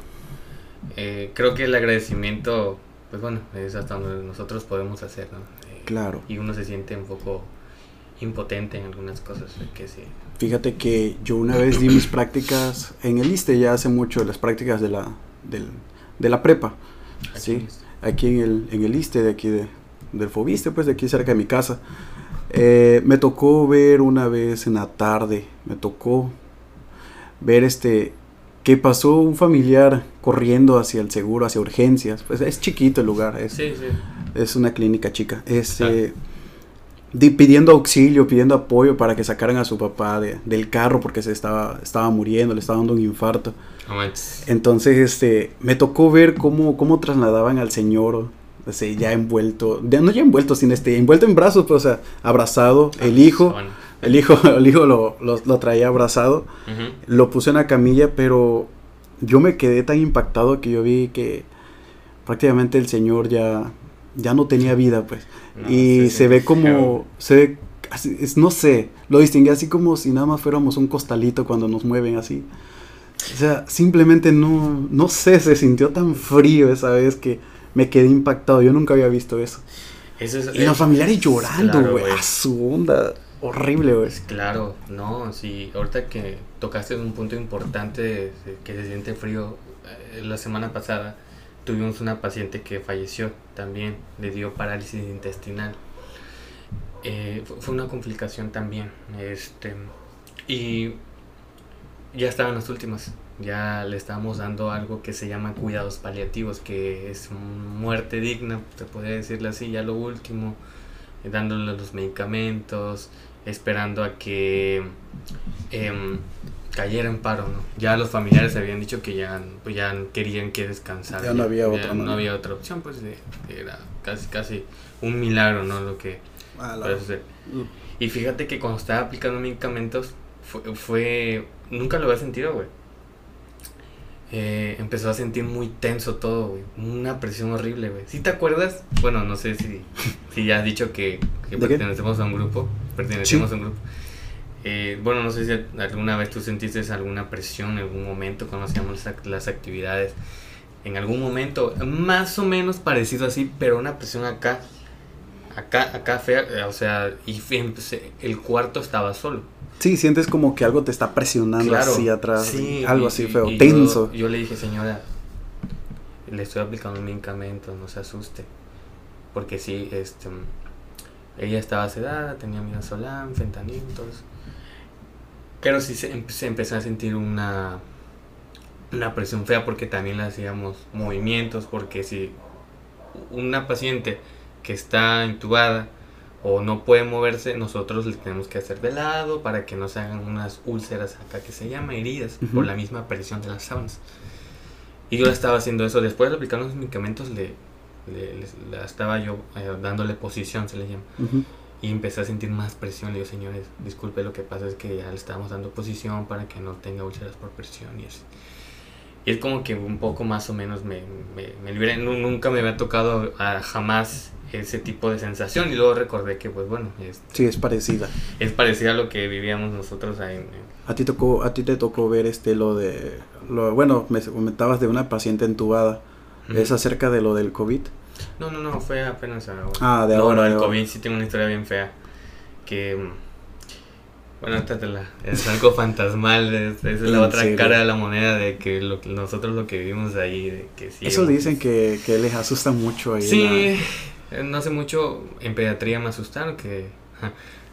eh, creo que el agradecimiento, pues bueno, es hasta donde nosotros podemos hacer, ¿no? Eh, Claro. Y uno se siente un poco impotente en algunas cosas, que sí. Fíjate que yo una vez di mis prácticas en el ISTE, ya hace mucho, las prácticas de la, del- de la prepa. Sí, aquí en el, en el ISTE de aquí de, del Fobiste, pues de aquí cerca de mi casa. Eh, me tocó ver una vez en la tarde, me tocó ver este que pasó un familiar corriendo hacia el seguro, hacia urgencias. Pues es chiquito el lugar, es, Sí, sí. es una clínica chica. Este, di- pidiendo auxilio, pidiendo apoyo para que sacaran a su papá de- del carro porque se estaba, estaba muriendo, le estaba dando un infarto. Entonces, este, me tocó ver cómo, cómo trasladaban al señor, ya envuelto, ya no ya envuelto, sino este, envuelto en brazos, pues, o sea, abrazado, el hijo, el hijo, el hijo lo, lo, lo traía abrazado, lo puse en la camilla, pero yo me quedé tan impactado que yo vi que prácticamente el señor ya, ya no tenía vida, pues, No, y sí, se ve como, se ve, así, es- no sé, lo distinguí así como si nada más fuéramos un costalito cuando nos mueven así. O sea, simplemente no, no sé, se sintió tan frío esa vez que me quedé impactado. Yo nunca había visto eso. Eso es, Y los es- familiares llorando, claro, güey. güey. a su onda. Horrible, güey. Claro, no, sí, ahorita que tocaste un punto importante que se siente frío, eh, la semana pasada tuvimos una paciente que falleció también, le dio parálisis intestinal. Eh, fu- fue una complicación también, este, y ya estaba en las últimas, ya le estábamos dando algo que se llama cuidados paliativos, que es muerte digna, se podría decirle así, ya lo último, dándole los medicamentos, esperando a que em, cayera en paro, ¿no? Ya los familiares habían dicho que ya, pues ya querían que descansara. Ya no había otra, No ¿no? había otra opción, pues de- era casi, casi un milagro, ¿no? Lo que Ah, la- puede suceder. Y fíjate que cuando estaba aplicando medicamentos, fue, fue nunca lo había sentido, güey. Eh, empezó a sentir muy tenso todo, güey. Una presión horrible, güey. ¿Sí te acuerdas? Bueno, no sé si, si ya has dicho que, que ¿De qué? pertenecemos a un grupo. Pertenecemos a un grupo. Eh, bueno, no sé si alguna vez tú sentiste alguna presión en algún momento cuando hacíamos las, ac- las actividades. En algún momento, más o menos parecido así, pero una presión acá. Acá, acá fea, eh, o sea, y el cuarto estaba solo. Sí, sientes como que algo te está presionando así atrás. Sí, algo y- así feo, y tenso. Yo, yo le dije, señora, le estoy aplicando un medicamento, no se asuste. Porque sí, este, ella estaba sedada, tenía midazolam, fentanil, todo eso. Pero sí se, em- se empezó a sentir una, una presión fea porque también le hacíamos movimientos, porque si una paciente que está intubada o no puede moverse, nosotros le tenemos que hacer de lado para que no se hagan unas úlceras acá que se llama heridas por la misma presión de las sábanas. Y yo la estaba haciendo eso. Después de aplicar los medicamentos, le, le- le- la estaba yo eh, dándole posición, se le llama. Y empecé a sentir más presión. Le digo, señores, disculpe, lo que pasa es que ya le estamos dando posición para que no tenga úlceras por presión y así. Y es como que un poco más o menos me, me, me liberé. Nu- Nunca me había tocado jamás ese tipo de sensación. Y luego recordé que, pues bueno, es, Sí, es parecida. es parecido a lo que vivíamos nosotros ahí. en- A ti tocó, a ti te tocó ver este lo de lo bueno, me comentabas de una paciente entubada. en- ¿Es acerca de lo del COVID? No, no, no, fue apenas ahora. Ah, de no, ahora, No, el. COVID sí tengo una historia bien fea. Que. Bueno, esta te la- es algo fantasmal. es- la ¿En otra serio? cara de la moneda de que lo, nosotros lo que vivimos ahí. De que sí, Eso dicen que, que les asusta mucho ahí. Sí, la- eh, no hace mucho en pediatría me asustaron que. ja,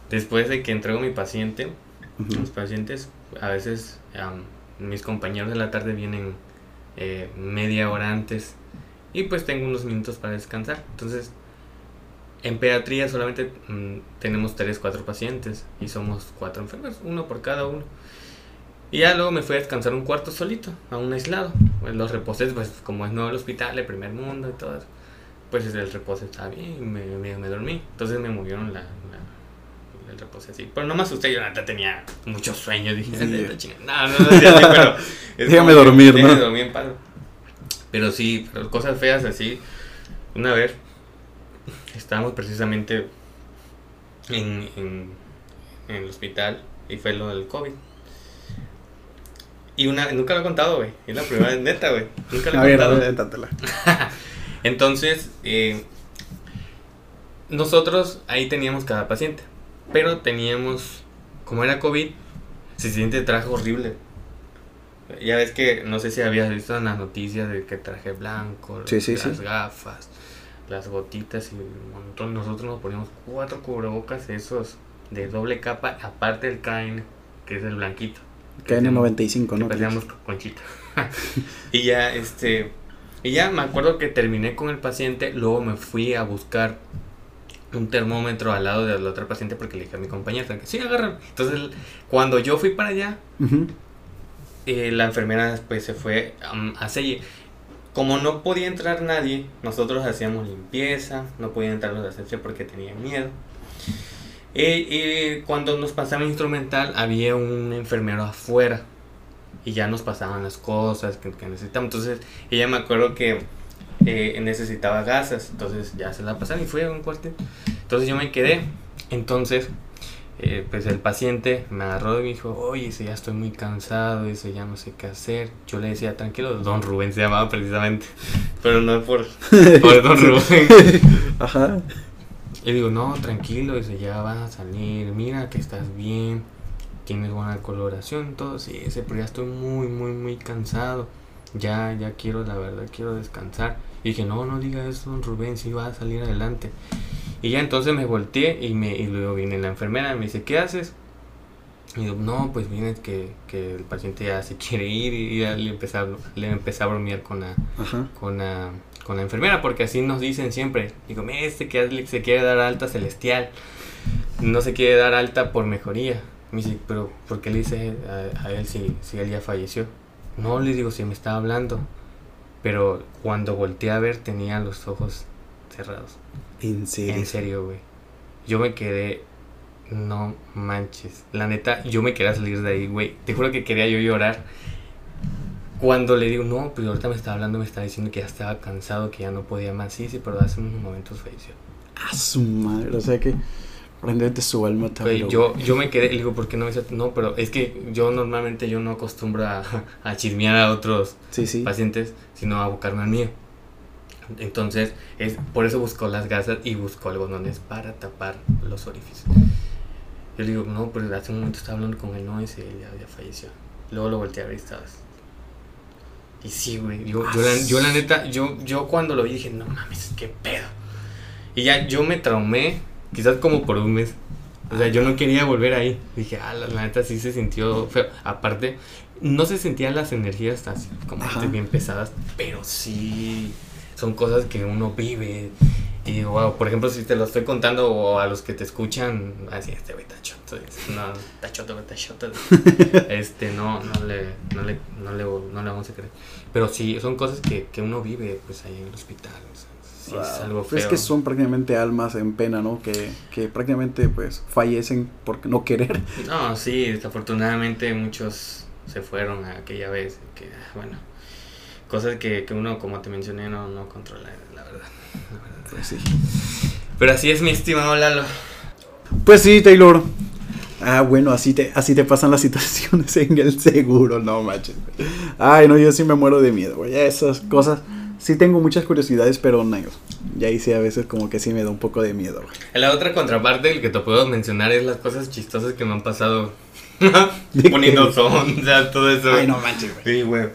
Después de que entrego mi paciente, Ujú. los pacientes, a veces am, mis compañeros de la tarde vienen eh, media hora antes y pues tengo unos minutos para descansar. Entonces, en pediatría solamente mm, tenemos 3, 4 pacientes y somos 4 enfermos, uno por cada uno. Y ya luego me fui a descansar un cuarto solito, a un aislado. Pues los reposés, pues como es nuevo el hospital, el primer mundo y todo eso, pues el reposo estaba bien y me, me, me dormí. Entonces me movieron la, la- el reposo así. Pero no me asusté, yo la neta tenía mucho sueño. Dije, Sí. "Esta chingada". no, no, no decía así, pero. es Déjame como que dormir, ¿no? déjame dormir en paz. Pero sí, pero cosas feas así. Una vez estábamos precisamente en, en, en el hospital y fue lo del COVID. Y una, nunca lo he contado, güey. Es la primera vez, neta, güey. Nunca lo he contado. ver. Entonces, eh, nosotros ahí teníamos cada paciente, pero teníamos, como era COVID, se siente traje horrible. Ya ves que, no sé si habías visto en las noticias de que traje blanco, Sí, sí, las sí. gafas, las gotitas y un montón. Nosotros nos poníamos cuatro cubrebocas esos de doble capa, aparte del KN, que es el blanquito. que KN95, que ¿no? parecíamos conchita. y ya, este, y ya me acuerdo que terminé con el paciente, luego me fui a buscar un termómetro al lado de la otra paciente porque le dije a mi compañera sí, agarran. Entonces, cuando yo fui para allá, Ujú. Eh, la enfermera después se fue um, a sellar. Como no podía entrar nadie, nosotros hacíamos limpieza, no podían entrar los asepsia porque tenían miedo. Eh, cuando nos pasaban instrumental, había un enfermero afuera y ya nos pasaban las cosas que, que necesitamos. Entonces, ella me acuerdo que eh, necesitaba gasas, entonces ya se la pasaron y fue a un cuarto. Entonces yo me quedé. Entonces, eh, pues el paciente me agarró y me dijo, oye, dice, ya estoy muy cansado, dice, ya no sé qué hacer. Yo le decía, tranquilo, don Rubén se llamaba precisamente, pero no por, por don Rubén. Ajá. Y digo, no, tranquilo, dice, ya vas a salir, mira que estás bien, tienes buena coloración, todo, sí, dice, pero ya estoy muy, muy, muy cansado, ya, ya quiero, la verdad, quiero descansar. Y dije, no, no diga eso, don Rubén, sí va a salir adelante. Y ya entonces me volteé y, me, y luego viene la enfermera y me dice, ¿qué haces? Y digo, no, pues viene que, que el paciente ya se quiere ir y ya le empecé a, le empecé a bromear con la, Ajá. con la, con la enfermera, porque así nos dicen siempre. Digo, este que se quiere dar alta celestial. no se quiere dar alta por mejoría. Me dice, pero ¿por qué le dice a, a él si, si él ya falleció? No, le digo, si me estaba hablando. Pero cuando volteé a ver tenía los ojos cerrados. En serio. En serio, güey. Yo me quedé. No manches. La neta, yo me quería salir de ahí, güey. Te juro que quería yo llorar. Cuando le digo, no, pues ahorita me estaba hablando, me estaba diciendo que ya estaba cansado, que ya no podía más. Sí, sí, pero hace unos momentos falleció. A su madre. O sea que. Prendete su alma también. yo, yo me quedé, le digo, ¿por qué no me? No, pero es que yo normalmente yo no acostumbro a, a chismear a otros Sí, sí. pacientes, sino a buscarme al mío. Entonces, es, por eso buscó las gasas y buscó algodones para tapar los orificios. Yo le digo, no, pero hace un momento estaba hablando con él, no, ese ya, ya falleció. Luego lo volteé a ver y estabas. Y sí, güey, yo, yo, la, yo la neta, yo, yo cuando lo vi dije, no mames, qué pedo. Y ya yo me traumé, quizás como por un mes. O sea, yo no quería volver ahí. Dije, ah, la, la neta sí se sintió feo. Aparte, no se sentían las energías así como antes bien pesadas, pero sí son cosas que uno vive. Y digo, wow, por ejemplo, si te lo estoy contando o a los que te escuchan, así, este güey está choto, no, está choto, güey, está choto. Este, no, no le, no le, no le, no le vamos a creer. Pero sí, son cosas que, que uno vive, pues, ahí en el hospital. o sea, sí es Wow. algo Pues feo. Es que son prácticamente almas en pena, ¿no? Que, que prácticamente pues fallecen por no querer. No, sí, desafortunadamente muchos se fueron a aquella vez. Que, ah, bueno, cosas que, que uno, como te mencioné, no, no controla, la verdad. la verdad. Pues sí. Pero así es, mi estimado Lalo. Pues sí, Taylor. Ah, bueno, así te, así te pasan las situaciones en el seguro, no manches. Ay, no, yo sí me muero de miedo, güey. Esas cosas. Sí tengo muchas curiosidades, pero no. Ya hice a veces como que sí me da un poco de miedo, güey. La otra contraparte, el que te puedo mencionar, es las cosas chistosas que me han pasado poniendo son, o sea, todo eso. Ay, no manches, güey. Sí, güey.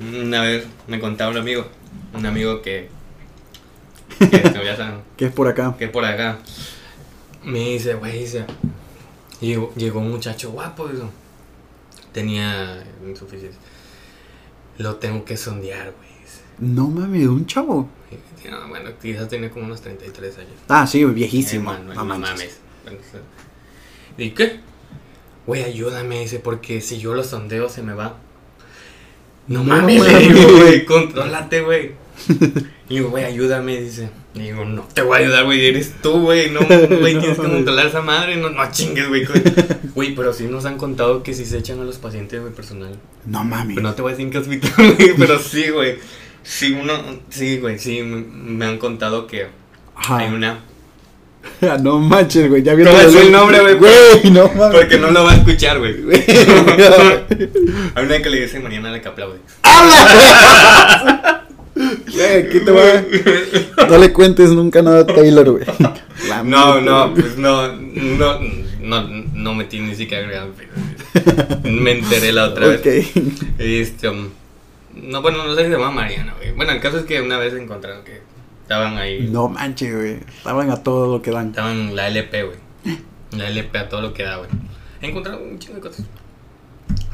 Una vez me contaba un amigo, un amigo que, que se ya saben, ¿Qué es por acá? que por acá me dice, güey, dice, llegó, llegó un muchacho guapo, dijo, tenía insuficiencia, lo tengo que sondear, güey. No mames, un chavo. No, bueno, quizás tenía como unos 33 años. Ah, sí, viejísimo. Eh, man, no no manches. mames. ¿Y qué? Güey, ayúdame, dice, porque si yo lo sondeo se me va. No, mames, le digo, güey. güey, contrólate, güey. Y digo, güey, ayúdame, dice. Y digo, no te voy a ayudar, güey, eres tú, güey. No, güey, No, tienes que controlar esa madre. No, no chingues, güey. Güey, pero sí nos han contado que si se echan a los pacientes, güey, personal. No mames. Pero no te voy a decir en qué hospital, güey, pero sí, güey. Sí, uno, sí, güey, sí, me, me han contado que Ajá. hay una no manches, güey. Ya vi No voy a decir el nombre, güey, Güey, no mames. Porque no lo va a escuchar, güey. Hay una que le dice Mariana la que aplaude. Güey, te va. No le cuentes nunca nada a Taylor, güey. No, no, güey. pues no, no, no, no metí ni siquiera agregado. Me enteré la otra vez. Ok. Este, um, no, bueno, no sé si se llama Mariana, güey. Bueno, el caso es que una vez encontraron que estaban ahí. No manches, güey. Estaban a todo lo que dan. Estaban la LP, güey. La LP a todo lo que da, güey. Encontraron un chingo de cosas.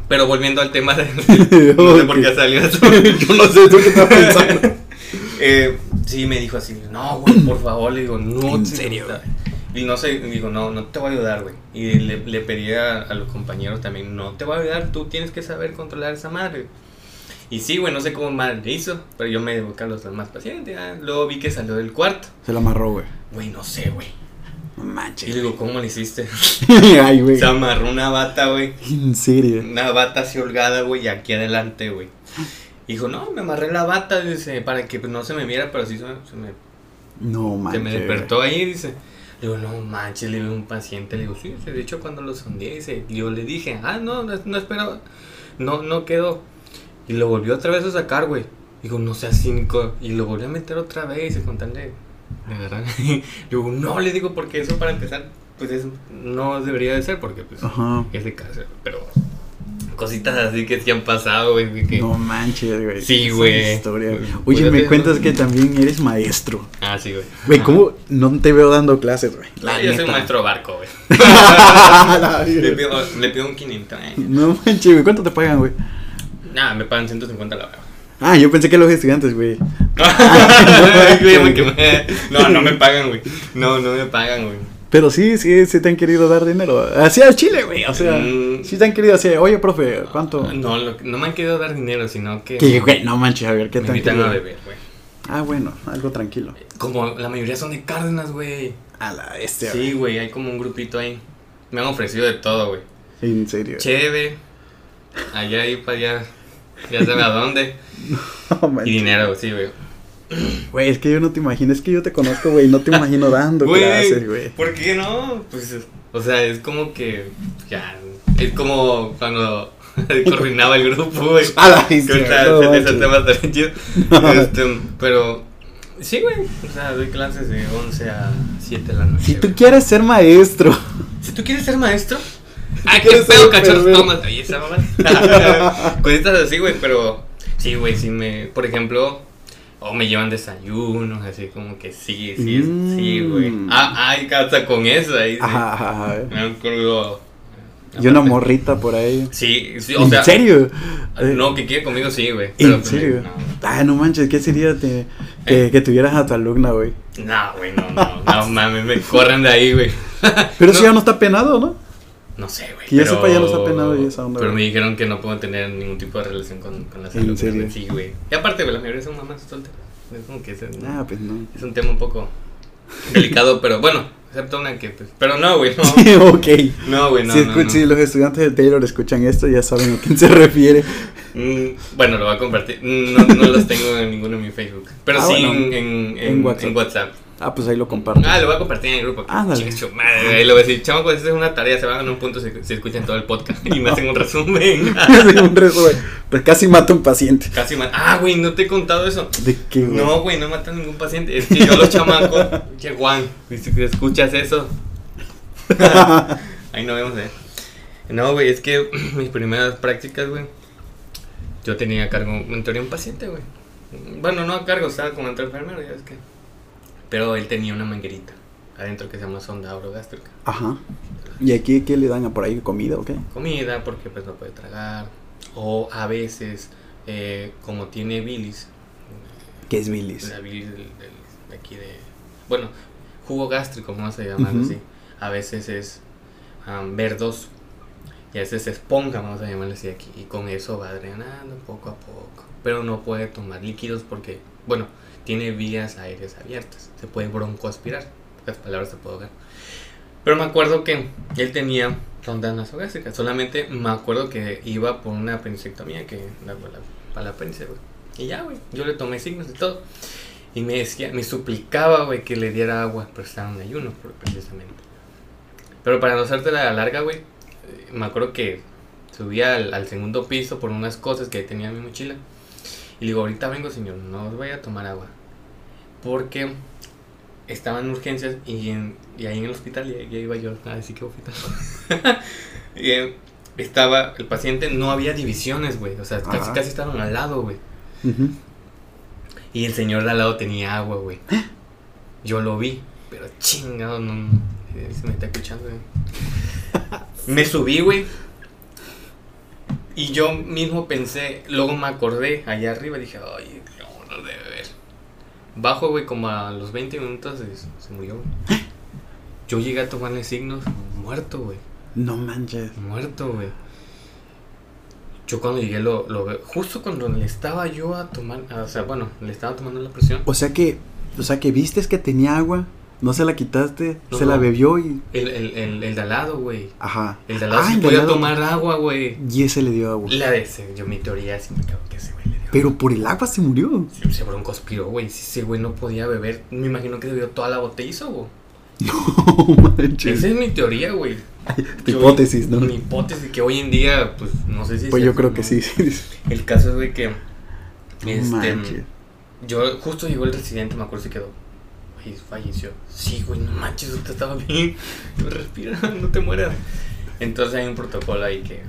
Pero volviendo al tema de. no sé por qué salió eso. Yo no sé tú qué estás pensando. Eh, sí, me dijo así, no, güey, por favor, le digo, no, ¿En serio? Y no sé, digo, no, no te voy a ayudar, güey. Y le, le pedí a, a los compañeros también, no te voy a ayudar, tú tienes que saber controlar esa madre. Y sí, güey, no sé cómo mal le hizo, pero yo me busqué a los demás pacientes. Luego vi que salió del cuarto. Se lo amarró, güey. Güey, no sé, güey. No Y manches. le digo, ¿cómo le hiciste? Ay, güey. Se amarró una bata, güey. En serio. Una bata así holgada, güey, y aquí adelante, güey. Dijo, no, me amarré la bata, dice, para que pues, no se me viera, pero sí se me, se me No Se manches. me despertó ahí, dice. Le digo, no manches, le digo un paciente, le digo, sí, de hecho cuando lo sondeé, dice, yo le dije, ah, no, no, no esperaba, no, no quedó. Y lo volvió otra vez a sacar, güey. Digo, no seas cínico. Y lo volvió a meter otra vez, con tal de, de. Le digo, no, le digo, porque eso para empezar, pues eso no debería de ser, porque pues Ajá. es de cáncer, pero cositas así que sí han pasado, güey, que... No manches, güey. Sí, güey. historia. Pues, Oye, pues, me no- cuentas que también eres maestro. Ah, sí, güey. Güey. ¿cómo no te veo dando clases, güey? Ah, yo soy maestro barco, güey. La Le pido, le pido un 500. eh. no manches, güey. ¿Cuánto te pagan, güey? Nada, me pagan 150 la hora. Ah, yo pensé que los estudiantes, güey. No, no me pagan, güey. No, no me pagan, güey. Pero sí, sí, sí te han querido dar dinero. Así al chile, güey. O sea, Mm. sí te han querido así, oye, profe, ¿cuánto? No, lo- no me han querido dar dinero, sino que Que, güey, no manches, a ver, ¿qué me invitan a beber, güey. Ah, bueno, algo tranquilo. Como la mayoría son de Cárdenas, güey. A la este, Sí, güey, hay como un grupito ahí. Me han ofrecido de todo, güey. En serio. Cheve, allá y para allá. Ya sabe a dónde. No. Y dinero, sí, güey. Güey, es que yo no te imagino, es que yo te conozco, güey, no te imagino dando clases, güey. ¿Por qué no? Pues, o sea, es como que. Ya. Es como cuando coordinaba el grupo, güey. A la no ese- tema chido. Este, pero. Sí, güey. O sea, doy clases de 11 a 7 de la noche. Si tú güey. quieres ser maestro. Si tú quieres ser maestro. Ah, qué pedo, cachorros, enfermero. tomas. Oye, esa mamá. Cositas así, güey, pero. Sí, güey, sí me. Por ejemplo. O me llevan desayunos, así como que sí, sí, es- sí, güey. Mm. Ah, ay, hasta con eso ahí. sí. Ajá, ajá. Me han colgado. Y una morrita por ahí. Sí, sí, o ¿En sea. serio? Eh, No, que quiere conmigo, sí, güey. ¿En pues, serio? No, Ah, no manches, ¿qué sería te- que, que tuvieras a tu alumna, güey? no, güey, no, no, no mames, me corren de ahí, güey. Pero no, eso ya no está penado, ¿no? No sé, güey. Que yo pero- sepa, ya no está penado y esa onda, Pero güey. me dijeron que no puedo tener ningún tipo de relación con, con las ¿En alumnas, serio? Sí, güey. Y aparte, güey, la mayoría son mamás solteras. Es como que es, Ah, pues no. es un tema un poco delicado, pero bueno, excepto una que, pues. Pero no, güey, no. ok. No, güey, no. si, no, escu- no. si los estudiantes de Taylor escuchan esto, ya saben a quién se refiere. Mm, bueno, lo voy a compartir. Mm, No, no los tengo en ninguno en mi Facebook. Pero Ah, sí bueno. en, en, En en, WhatsApp. en WhatsApp. Ah, pues ahí lo comparto. Ah, lo voy a compartir en el grupo. Ándale. Chingue su madre, ahí lo voy a decir, chamo, pues esa es una tarea, se van a un punto si, si escuchan todo el podcast y me hacen un resumen. Sí, un resumen. Pues casi mato a un paciente. Casi man. Ah, güey, no te he contado eso. ¿De qué, güey? No, güey, no matan ningún paciente. Es que yo los chamacos, che Juan, si escuchas eso. Ahí no vemos, eh. No, güey, es que mis primeras prácticas, güey, yo tenía a cargo, en teoría, un paciente, güey. Bueno, no a cargo, estaba como entre enfermero, ya es que. Pero él tenía una manguerita adentro que se llama sonda orogástrica. Ajá. ¿Y aquí qué le dan a por ahí? ¿Comida o qué? Comida, porque pues no puede tragar. O a veces, eh, como tiene bilis, ¿Qué es bilis? la bilis del, del- de aquí de. Bueno, jugo gástrico, vamos a llamarlo así. A veces es am, verdoso. Y a veces es esponja, vamos a llamarlo así aquí. Y con eso va drenando poco a poco. Pero no puede tomar líquidos porque, bueno, tiene vías aéreas abiertas. Se puede broncoaspirar. En pocas palabras se puede ahogar. Pero me acuerdo que él tenía sonda nasogástrica. Solamente me acuerdo que iba por una apendicectomía que la, la, para la apéndice, güey. Y ya, güey. Yo le tomé signos y todo. Y me decía, me suplicaba, güey, que le diera agua, pero estaba en ayuno, precisamente. Pero para no hacerte la larga, güey, eh, me acuerdo que subía al, al segundo piso por unas cosas que tenía en mi mochila. Y le digo, ahorita vengo, señor, no os vaya a tomar agua. Porque estaba en urgencias y, en- y ahí en el hospital, y ya iba yo, a decir que hospital. y eh, estaba, el paciente, no había divisiones, güey, o sea, casi, Ajá. casi estaban al lado, güey. Y el señor de al lado tenía agua, güey. Yo lo vi, pero chingado, no. no, eh, Se me está escuchando, güey. Me subí, güey. Y yo mismo pensé, luego me acordé allá arriba, dije, ay, no, no debe ver. Bajo, güey, como a los 20 minutos se, se murió, güey. Yo llegué a tomarle signos, muerto, güey. No manches. Muerto, güey. Yo cuando llegué lo, lo veo. Justo cuando le estaba yo a tomar. O sea, bueno, le estaba tomando la presión. O sea que, o sea que vistes que tenía agua, no se la quitaste, No, se la bebió y. El, el, el, el de al lado, güey. Ajá. El de al lado Ah, sí podía lado. tomar agua, güey. Y ese le dio agua. La de ese, yo mi teoría siempre creo que ese güey le dio. Pero por el agua se murió. Sí, Se broncoaspiró, güey. Si ese güey no podía beber, me imagino que bebió toda la botella, güey. No manches. Esa es mi teoría, güey. Tu hipótesis, ¿no? Mi hipótesis que hoy en día, pues no sé si. Pues yo creo que sí. sí. El caso es de que. Este, manches. Yo justo llegó el residente, me acuerdo si quedó. Falleció. Sí, güey, no manches, usted estaba bien. Tú respira, no te mueras. Entonces hay un protocolo ahí que,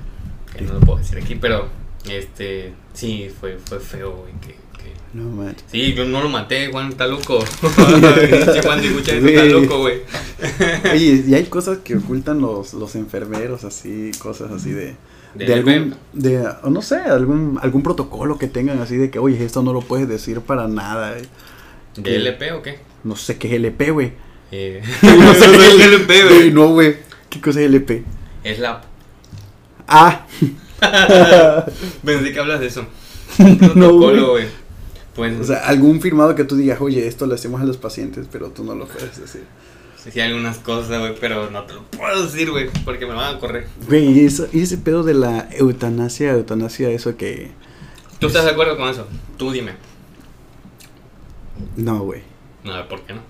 que no lo puedo decir aquí, pero este sí fue, fue feo, güey. Que, No manches. Sí, yo no lo maté, Juan está loco. Juan de eso, está loco, güey. Oye, y hay cosas que ocultan los, los enfermeros, así, cosas así de. De De, algún, LP. de, no sé, algún, algún protocolo que tengan así de que, oye, esto no lo puedes decir para nada. eh. ¿De LP o qué? No sé qué es LP, güey. Eh, no sé qué es LP, güey. No, güey. ¿Qué cosa es LP? Es la. Ah. Pensé que hablas de eso. no, güey. Pues, O sea, algún firmado que tú digas, oye, esto lo hacemos a los pacientes, pero tú no lo puedes decir. sí, algunas cosas, güey, pero no te lo puedo decir, güey, porque me van a correr. Güey, y ese pedo de la eutanasia, eutanasia, eso que. ¿Tú estás de acuerdo con eso? Tú dime. No, güey. No, ¿por qué no?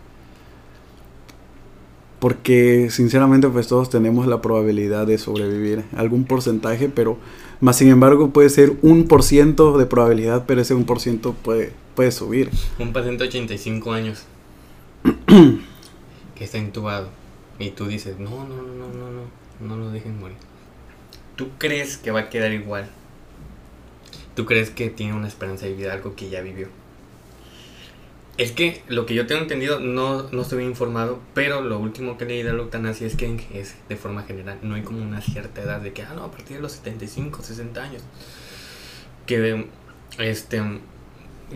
Porque sinceramente pues todos tenemos la probabilidad de sobrevivir. Algún porcentaje, pero más sin embargo puede ser un por ciento de probabilidad, pero ese un por ciento puede, puede subir. Un paciente de 85 años que está intubado y tú dices, no, no, no, no, no, no, no lo dejen morir. ¿Tú crees que va a quedar igual? ¿Tú crees que tiene una esperanza de vida, algo que ya vivió? Es que lo que yo tengo entendido, no, no estoy informado, pero lo último que leí de la eutanasia es que es de forma general, no hay como una cierta edad de que, ah, no, a partir de los 75, 60 años, que este,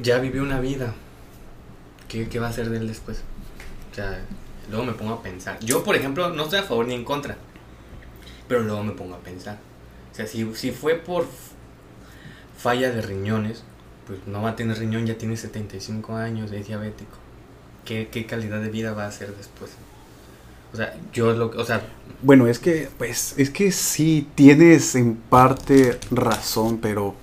ya vivió una vida, ¿qué, qué va a hacer de él después? O sea, luego me pongo a pensar. Yo, por ejemplo, no estoy a favor ni en contra, pero luego me pongo a pensar. O sea, si, si fue por falla de riñones, pues no va a tener riñón, ya tiene 75 años, es diabético. ¿Qué, qué calidad de vida va a hacer después? O sea, yo lo que, o sea, Bueno, es que, pues, es que sí tienes en parte razón, pero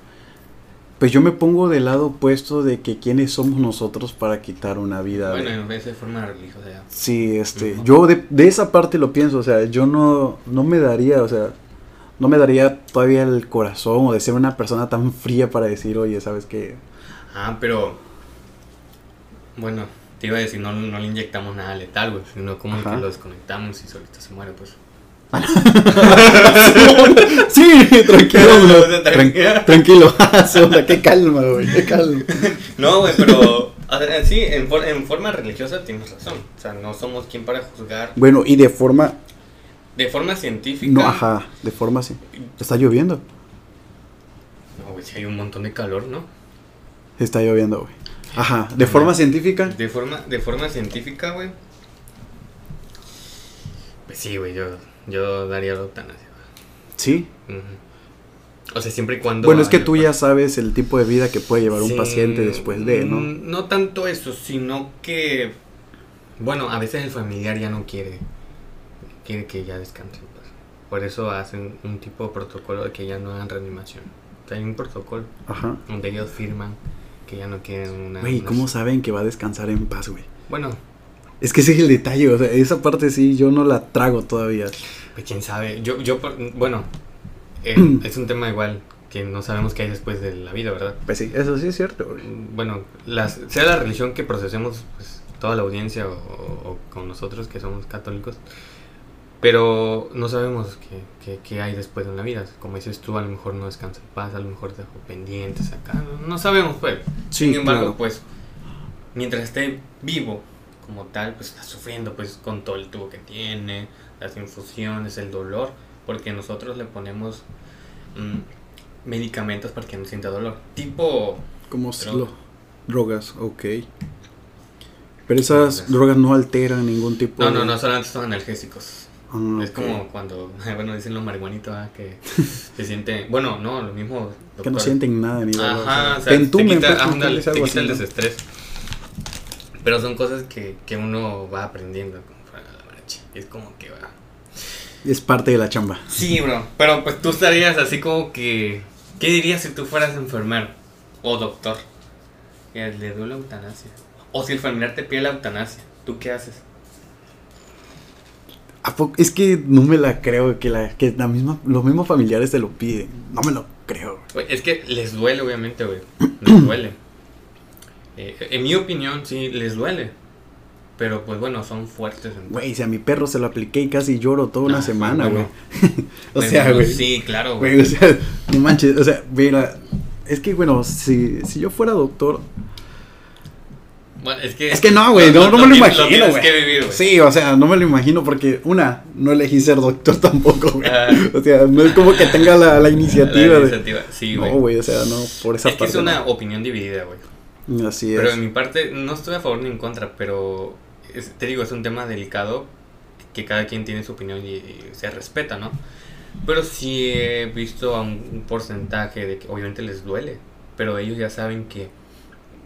pues yo me pongo del lado opuesto de que quiénes somos nosotros para quitar una vida. de- bueno, en vez de forma religiosa ya. Sí, este, yo de, de esa parte lo pienso, o sea, yo no, no me daría, o sea, no me daría todavía el corazón o de ser una persona tan fría para decir, oye, ¿sabes qué? Ah, pero. Bueno, te iba a decir, no, no le inyectamos nada letal, güey, sino como Ajá. que lo desconectamos y solito se muere, pues. sí, tranquilo, tranquilo. Tran- tranquilo, onda, qué calma, güey, qué calma. No, güey, pero. sí, en, for- en forma religiosa tienes razón. O sea, no somos quien para juzgar. Bueno, y de forma, De forma científica. no, ajá, de forma así. Está lloviendo, No, güey, si hay un montón de calor, ¿no? está lloviendo, güey. Ajá, de forma científica, De forma, de forma científica, güey. Pues sí, güey, yo, yo daría la eutanasia. sí. güey. Ujú. O sea, siempre y cuando. Bueno, es que tú ya sabes el tipo de vida que puede llevar un paciente después de, ¿no? mm, No tanto eso, sino que. Bueno, a veces el familiar ya no quiere. Quiere que ya descanse. pues. Por eso hacen un tipo de protocolo de que ya no hagan reanimación. O sea, hay un protocolo Ajá. donde ellos firman que ya no quieren una. Güey, una- ¿cómo saben que va a descansar en paz, güey? Bueno, Es que ese es el detalle, o sea, esa parte sí, yo no la trago todavía. pues quién sabe. Yo, yo, bueno, eh, es un tema igual que no sabemos qué hay después de la vida, ¿verdad? Pues sí, eso sí es cierto, güey. bueno, las, sea la religión que procesemos, pues, toda la audiencia o, o- o con nosotros que somos católicos, pero no sabemos qué, qué- qué hay después en la vida. Como dices tú, a lo mejor no descansa en paz, a lo mejor dejó pendientes acá, no, no sabemos, pues. Sí, Sin embargo, claro. pues, mientras esté vivo como tal, pues está sufriendo, pues, con todo el tubo que tiene, las infusiones, el dolor, porque nosotros le ponemos mm, medicamentos para que no sienta dolor. Tipo Como Droga. drogas, ok. Pero esas Drogas. no alteran ningún tipo No, de... no, no, solamente son analgésicos. Es como cuando, bueno, dicen los marihuanitos ah, que se siente, bueno, no, lo mismo. Que no doctor. sienten nada ni dolor. Ajá, o sea, te quita, pues, ándale, te quita el desestrés. Pero son cosas que, que uno va aprendiendo como para la marcha. Y es como que va. Es parte de la chamba. Sí, bro. Pero pues tú estarías así como que. ¿Qué dirías si tú fueras enfermero o doctor? Que le duele la eutanasia. O si el familiar te pide la eutanasia, ¿tú qué haces? ¿A poco? Es que no me la creo que, la, que la misma, los mismos familiares te lo piden. No me lo creo. Güey, es que les duele, obviamente, güey. Les duele. Eh, en mi opinión, sí, les duele. Pero pues bueno, son fuertes. Güey, si a mi perro se lo apliqué y casi lloro toda una Ah, semana, güey. bueno. o sea, güey. Sí, claro, Güey, güey. o sea, no manches, o sea, mira, es que bueno, si, si yo fuera doctor, Bueno, es que. es que no, güey, no, no me lo imagino, güey. que. Sí, o sea, no me lo imagino porque, una, no elegí ser doctor tampoco, güey. O sea, no es como que tenga la, la iniciativa La de... sí, güey. No, güey, o sea, no, por esa es que parte. es una no. opinión dividida, güey. Así Pero es. en mi parte, no estoy a favor ni en contra, pero es- te digo, es un tema delicado que cada quien tiene su opinión y, y se respeta, ¿no? Pero sí he visto a un, un porcentaje de que obviamente les duele, pero ellos ya saben que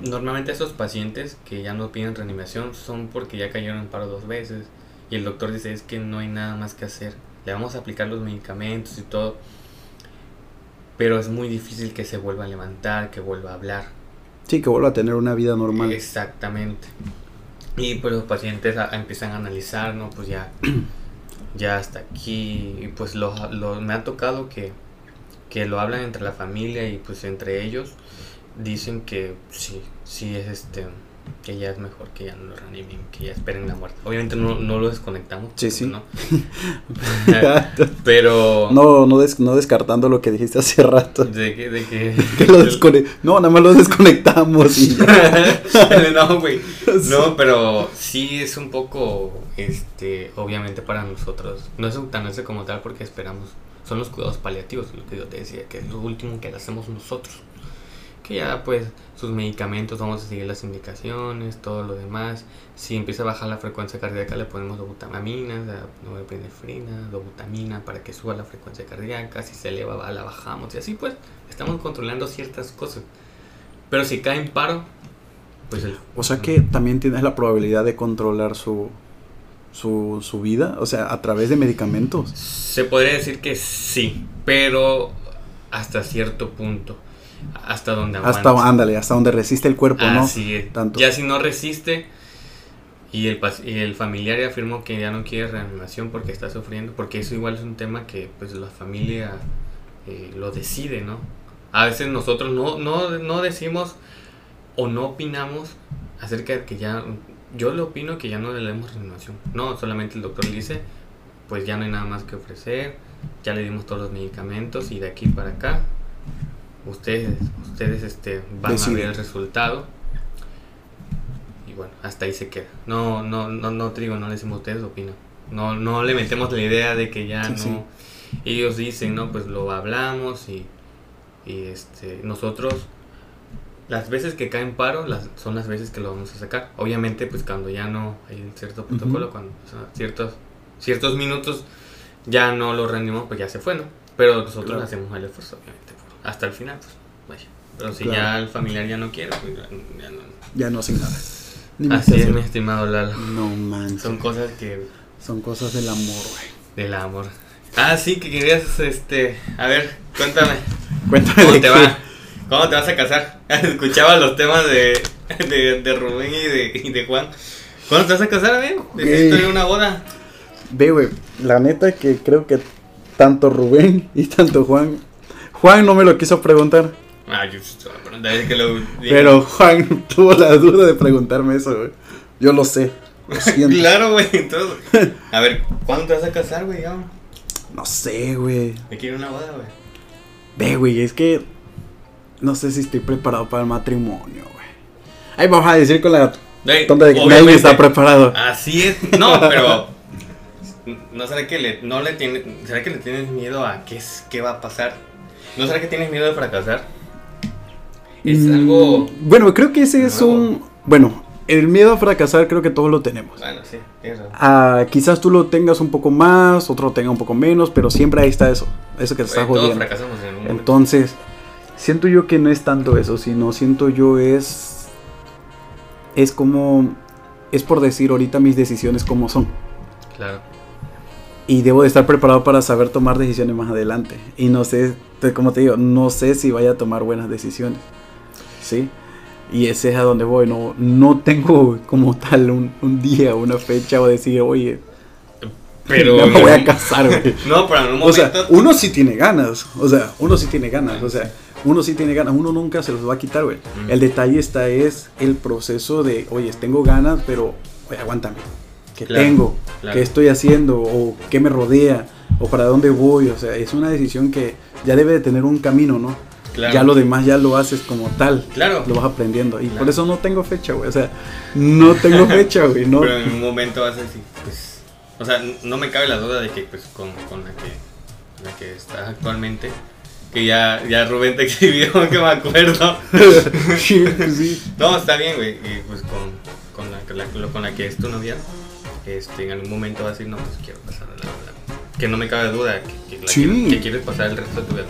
normalmente esos pacientes que ya no piden reanimación son porque ya cayeron en paro dos veces y el doctor dice es que no hay nada más que hacer, le vamos a aplicar los medicamentos y todo, pero es muy difícil que se vuelva a levantar, que vuelva a hablar. Sí, que vuelva a tener una vida normal. Exactamente. Y pues los pacientes a- empiezan a analizar, ¿no? Pues ya, ya hasta aquí. Y pues lo, lo- me ha tocado que, que lo hablan entre la familia y pues entre ellos dicen que sí, sí es este, que ya es mejor que ya no lo reanimen, que ya esperen la muerte. Obviamente no, no lo desconectamos. Sí, sí. ¿no? Pero... no, no, des- no descartando lo que dijiste hace rato. De que... De que, Que lo descone- No, nada más lo desconectamos y no, güey. No, pero sí es un poco, este, obviamente para nosotros. No es eutanasia como tal porque esperamos. Son los cuidados paliativos, lo que yo te decía, que es lo último que hacemos nosotros. Que ya, pues, sus medicamentos, vamos a seguir las indicaciones, todo lo demás. Si empieza a bajar la frecuencia cardíaca, le ponemos dobutamina, norepinefrina, dobutamina para que suba la frecuencia cardíaca. Si se eleva, va, la bajamos. Y así, pues, estamos controlando ciertas cosas. Pero si cae en paro, pues el O sea que también tienes la probabilidad de controlar su, su, su vida, o sea, a través de medicamentos. Se podría decir que sí, pero hasta cierto punto. Hasta donde Hasta, ándale, hasta donde resiste el cuerpo, ¿no? Así es. Tanto. Ya si no resiste y el, y el familiar ya afirmó que ya no quiere reanimación porque está sufriendo, porque eso igual es un tema que pues la familia eh, lo decide, ¿no? A veces nosotros no, no, no decimos o no opinamos acerca de que ya, yo le opino que ya no le demos reanimación. No, solamente el doctor le dice, pues ya no hay nada más que ofrecer, ya le dimos todos los medicamentos y de aquí para acá, ustedes, ustedes este, van Deciden. a ver el resultado. Y bueno, hasta ahí se queda. No, no, no, no te digo, no le decimos ustedes opinan. No, no le metemos la idea de que ya Sí, no. sí. Ellos dicen, no, pues lo hablamos y, y este, nosotros las veces que caen paro las, son las veces que lo vamos a sacar. Obviamente, pues cuando ya no hay un cierto protocolo, Ujú. cuando o sea, ciertos, ciertos minutos ya no lo reanimamos, pues ya se fue, ¿no? Pero nosotros Claro. hacemos el esfuerzo, obviamente, hasta el final, pues vaya. Pero si Claro. ya el familiar ya no quiere, pues ya, no. Ya no sin nada. Ni Así es, mi estimado Lalo. No manches. Son cosas que Son cosas del amor, güey. del amor. Ah, sí, que querías, este, a ver, cuéntame. Cuéntame ¿Cómo te va? ¿Cómo te vas a casar? Escuchaba los temas de, de, de Rubén y de, y de Juan. ¿Cuándo te vas a casar, amigo? Necesito ir una boda. Ve, güey, la neta que creo que tanto Rubén y tanto Juan. Juan no me lo quiso preguntar, Ah, yo que lo... pero Juan tuvo la duda de preguntarme eso, güey. Yo lo sé, lo siento. Claro, güey, entonces... A ver, ¿cuándo te vas a casar, güey? Ya, No sé, güey. Me quiero una boda, güey. Ve, güey, es que no sé si estoy preparado para el matrimonio, güey. Ahí vamos a decir con la tonta de que nadie está preparado. Así es. No, pero... ¿No será que le, no le tiene, será que le tienes miedo a qué, es, qué va a pasar? ¿No será que tienes miedo de fracasar? Es Mm, algo... Bueno, creo que ese es nuevo. un. Bueno, el miedo a fracasar creo que todos lo tenemos. Bueno, sí. Ah, quizás tú lo tengas un poco más, otro tenga un poco menos, pero siempre ahí está eso. Eso que te está Güey, todos jodiendo. fracasamos en algún. Entonces, siento yo que no es tanto eso, sino siento yo es. Es como. Es por decir ahorita mis decisiones como son. Claro. Y debo de estar preparado para saber tomar decisiones más adelante. Y no sé, te- como te digo, no sé si vaya a tomar buenas decisiones. ¿Sí? Y ese es a donde voy. No, no tengo como tal un, un día, una fecha o decir, oye, Pero. ya me voy a casar, güey. No, pero en un O sea, momento. uno sí tiene ganas. O sea, uno sí tiene ganas. O sea, uno sí tiene ganas. Uno nunca se los va a quitar, güey. El detalle está es el proceso de, oye, tengo ganas, pero, oye, aguántame. ¿Qué Claro, tengo? claro. ¿Qué estoy haciendo? ¿O qué me rodea? ¿O para dónde voy? O sea, es una decisión que ya debe de tener un camino, ¿no? Claro. Ya lo demás ya lo haces como tal. Claro. Lo vas aprendiendo. Y por eso no tengo fecha, güey. O sea, no tengo fecha, güey. No. Pero en un momento vas a decir, pues. O sea, no me cabe la duda de que, pues, con, con la que. La que estás actualmente. Que ya, ya Rubén te escribió, que me acuerdo. sí, pues sí. No, está bien, güey. Y pues con, con la, con la que es tu novia, este, en algún momento va a decir, no, pues quiero pasar la verdad. Que no me cabe duda que, que, sí. quieres, que, quieres pasar el resto de tu vida.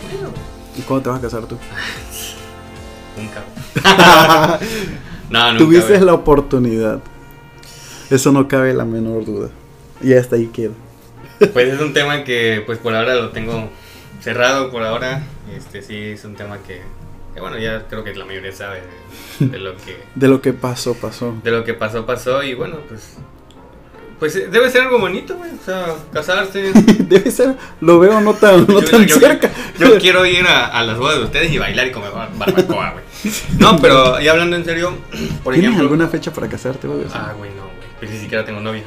¿Y cuándo te vas a casar tú? Nunca. no, nunca. Tuviste la oportunidad. Eso no cabe la menor duda. Y hasta ahí queda. Pues es un tema que pues por ahora lo tengo cerrado por ahora. Este sí es un tema que, que bueno, ya creo que la mayoría sabe de, de, lo que de lo que pasó, pasó. De lo que pasó, pasó y bueno, pues pues debe ser algo bonito, güey, o sea, casarse. debe ser, lo veo no tan, no yo, tan yo, cerca. Yo, yo, quiero ir a, a, las bodas de ustedes y bailar y comer barbacoa, güey. No, pero ya hablando en serio, por ¿Tienes ejemplo. alguna fecha para casarte, güey? Ah, güey, no, güey. Pues ni siquiera tengo novia.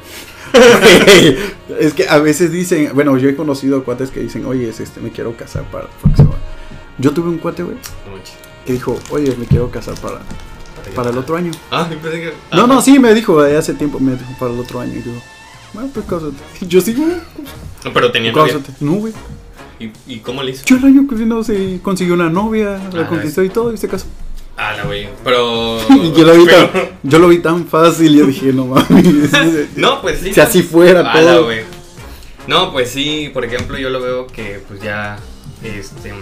es que a veces dicen, bueno, yo he conocido cuates que dicen, oye, es este, me quiero casar para. Yo tuve un cuate, güey, que dijo, oye, me quiero casar para, para el otro año. Ah, pensé que. Ah, no, no, sí, me dijo, hace tiempo, me dijo para el otro año. Y yo, bueno, pues cásate. Yo sí, güey. No, pero tenía novia. No, güey. ¿Y, ¿Y cómo le hizo? Yo el año que vino se consiguió una novia, la Ah, conquistó y todo, y se casó. Ah, la güey. Pero. Yo lo vi, pero- tan, yo lo vi tan fácil yo dije, no mames. No, pues sí. Si así fuera Ah, la todo. No, pues sí, por ejemplo, yo lo veo que pues ya. Este.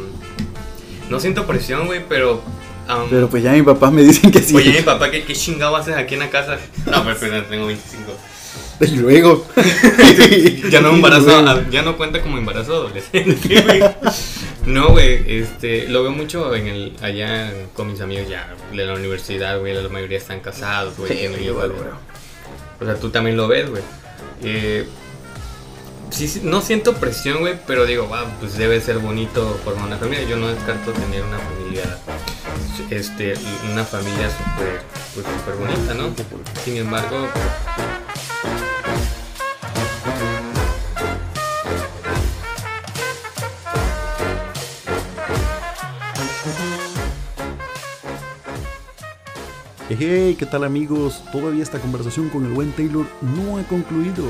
No siento presión, güey, pero. Um, Pero pues ya mi papá me dicen que sí. Oye, mi papá, ¿qué, ¿qué chingado haces aquí en la casa? No, pues, pues tengo 25. Y luego. ya no embarazo, ah, ya no cuenta como embarazo adolescente, güey. No, güey, este, lo veo mucho en el, allá con mis amigos ya de la universidad, güey, la mayoría están casados, güey. Sí, hijos, güey. O sea, tú también lo ves, güey. Eh, sí, sí, no siento presión, güey, pero digo, wow, pues debe ser bonito formar una familia. Yo no descarto tener una familia, este, una familia súper, pues súper bonita, ¿no? Sin embargo, Hey, ¿qué tal amigos? Todavía esta conversación con el buen Taylor no ha concluido.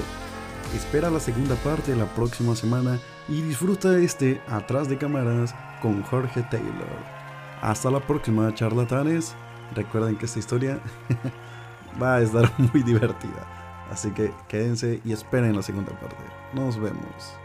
Espera la segunda parte la próxima semana y disfruta este Atrás de Cámaras con Jorge Taylor. Hasta la próxima, charlatanes. Recuerden que esta historia va a estar muy divertida. Así que quédense y esperen la segunda parte. Nos vemos.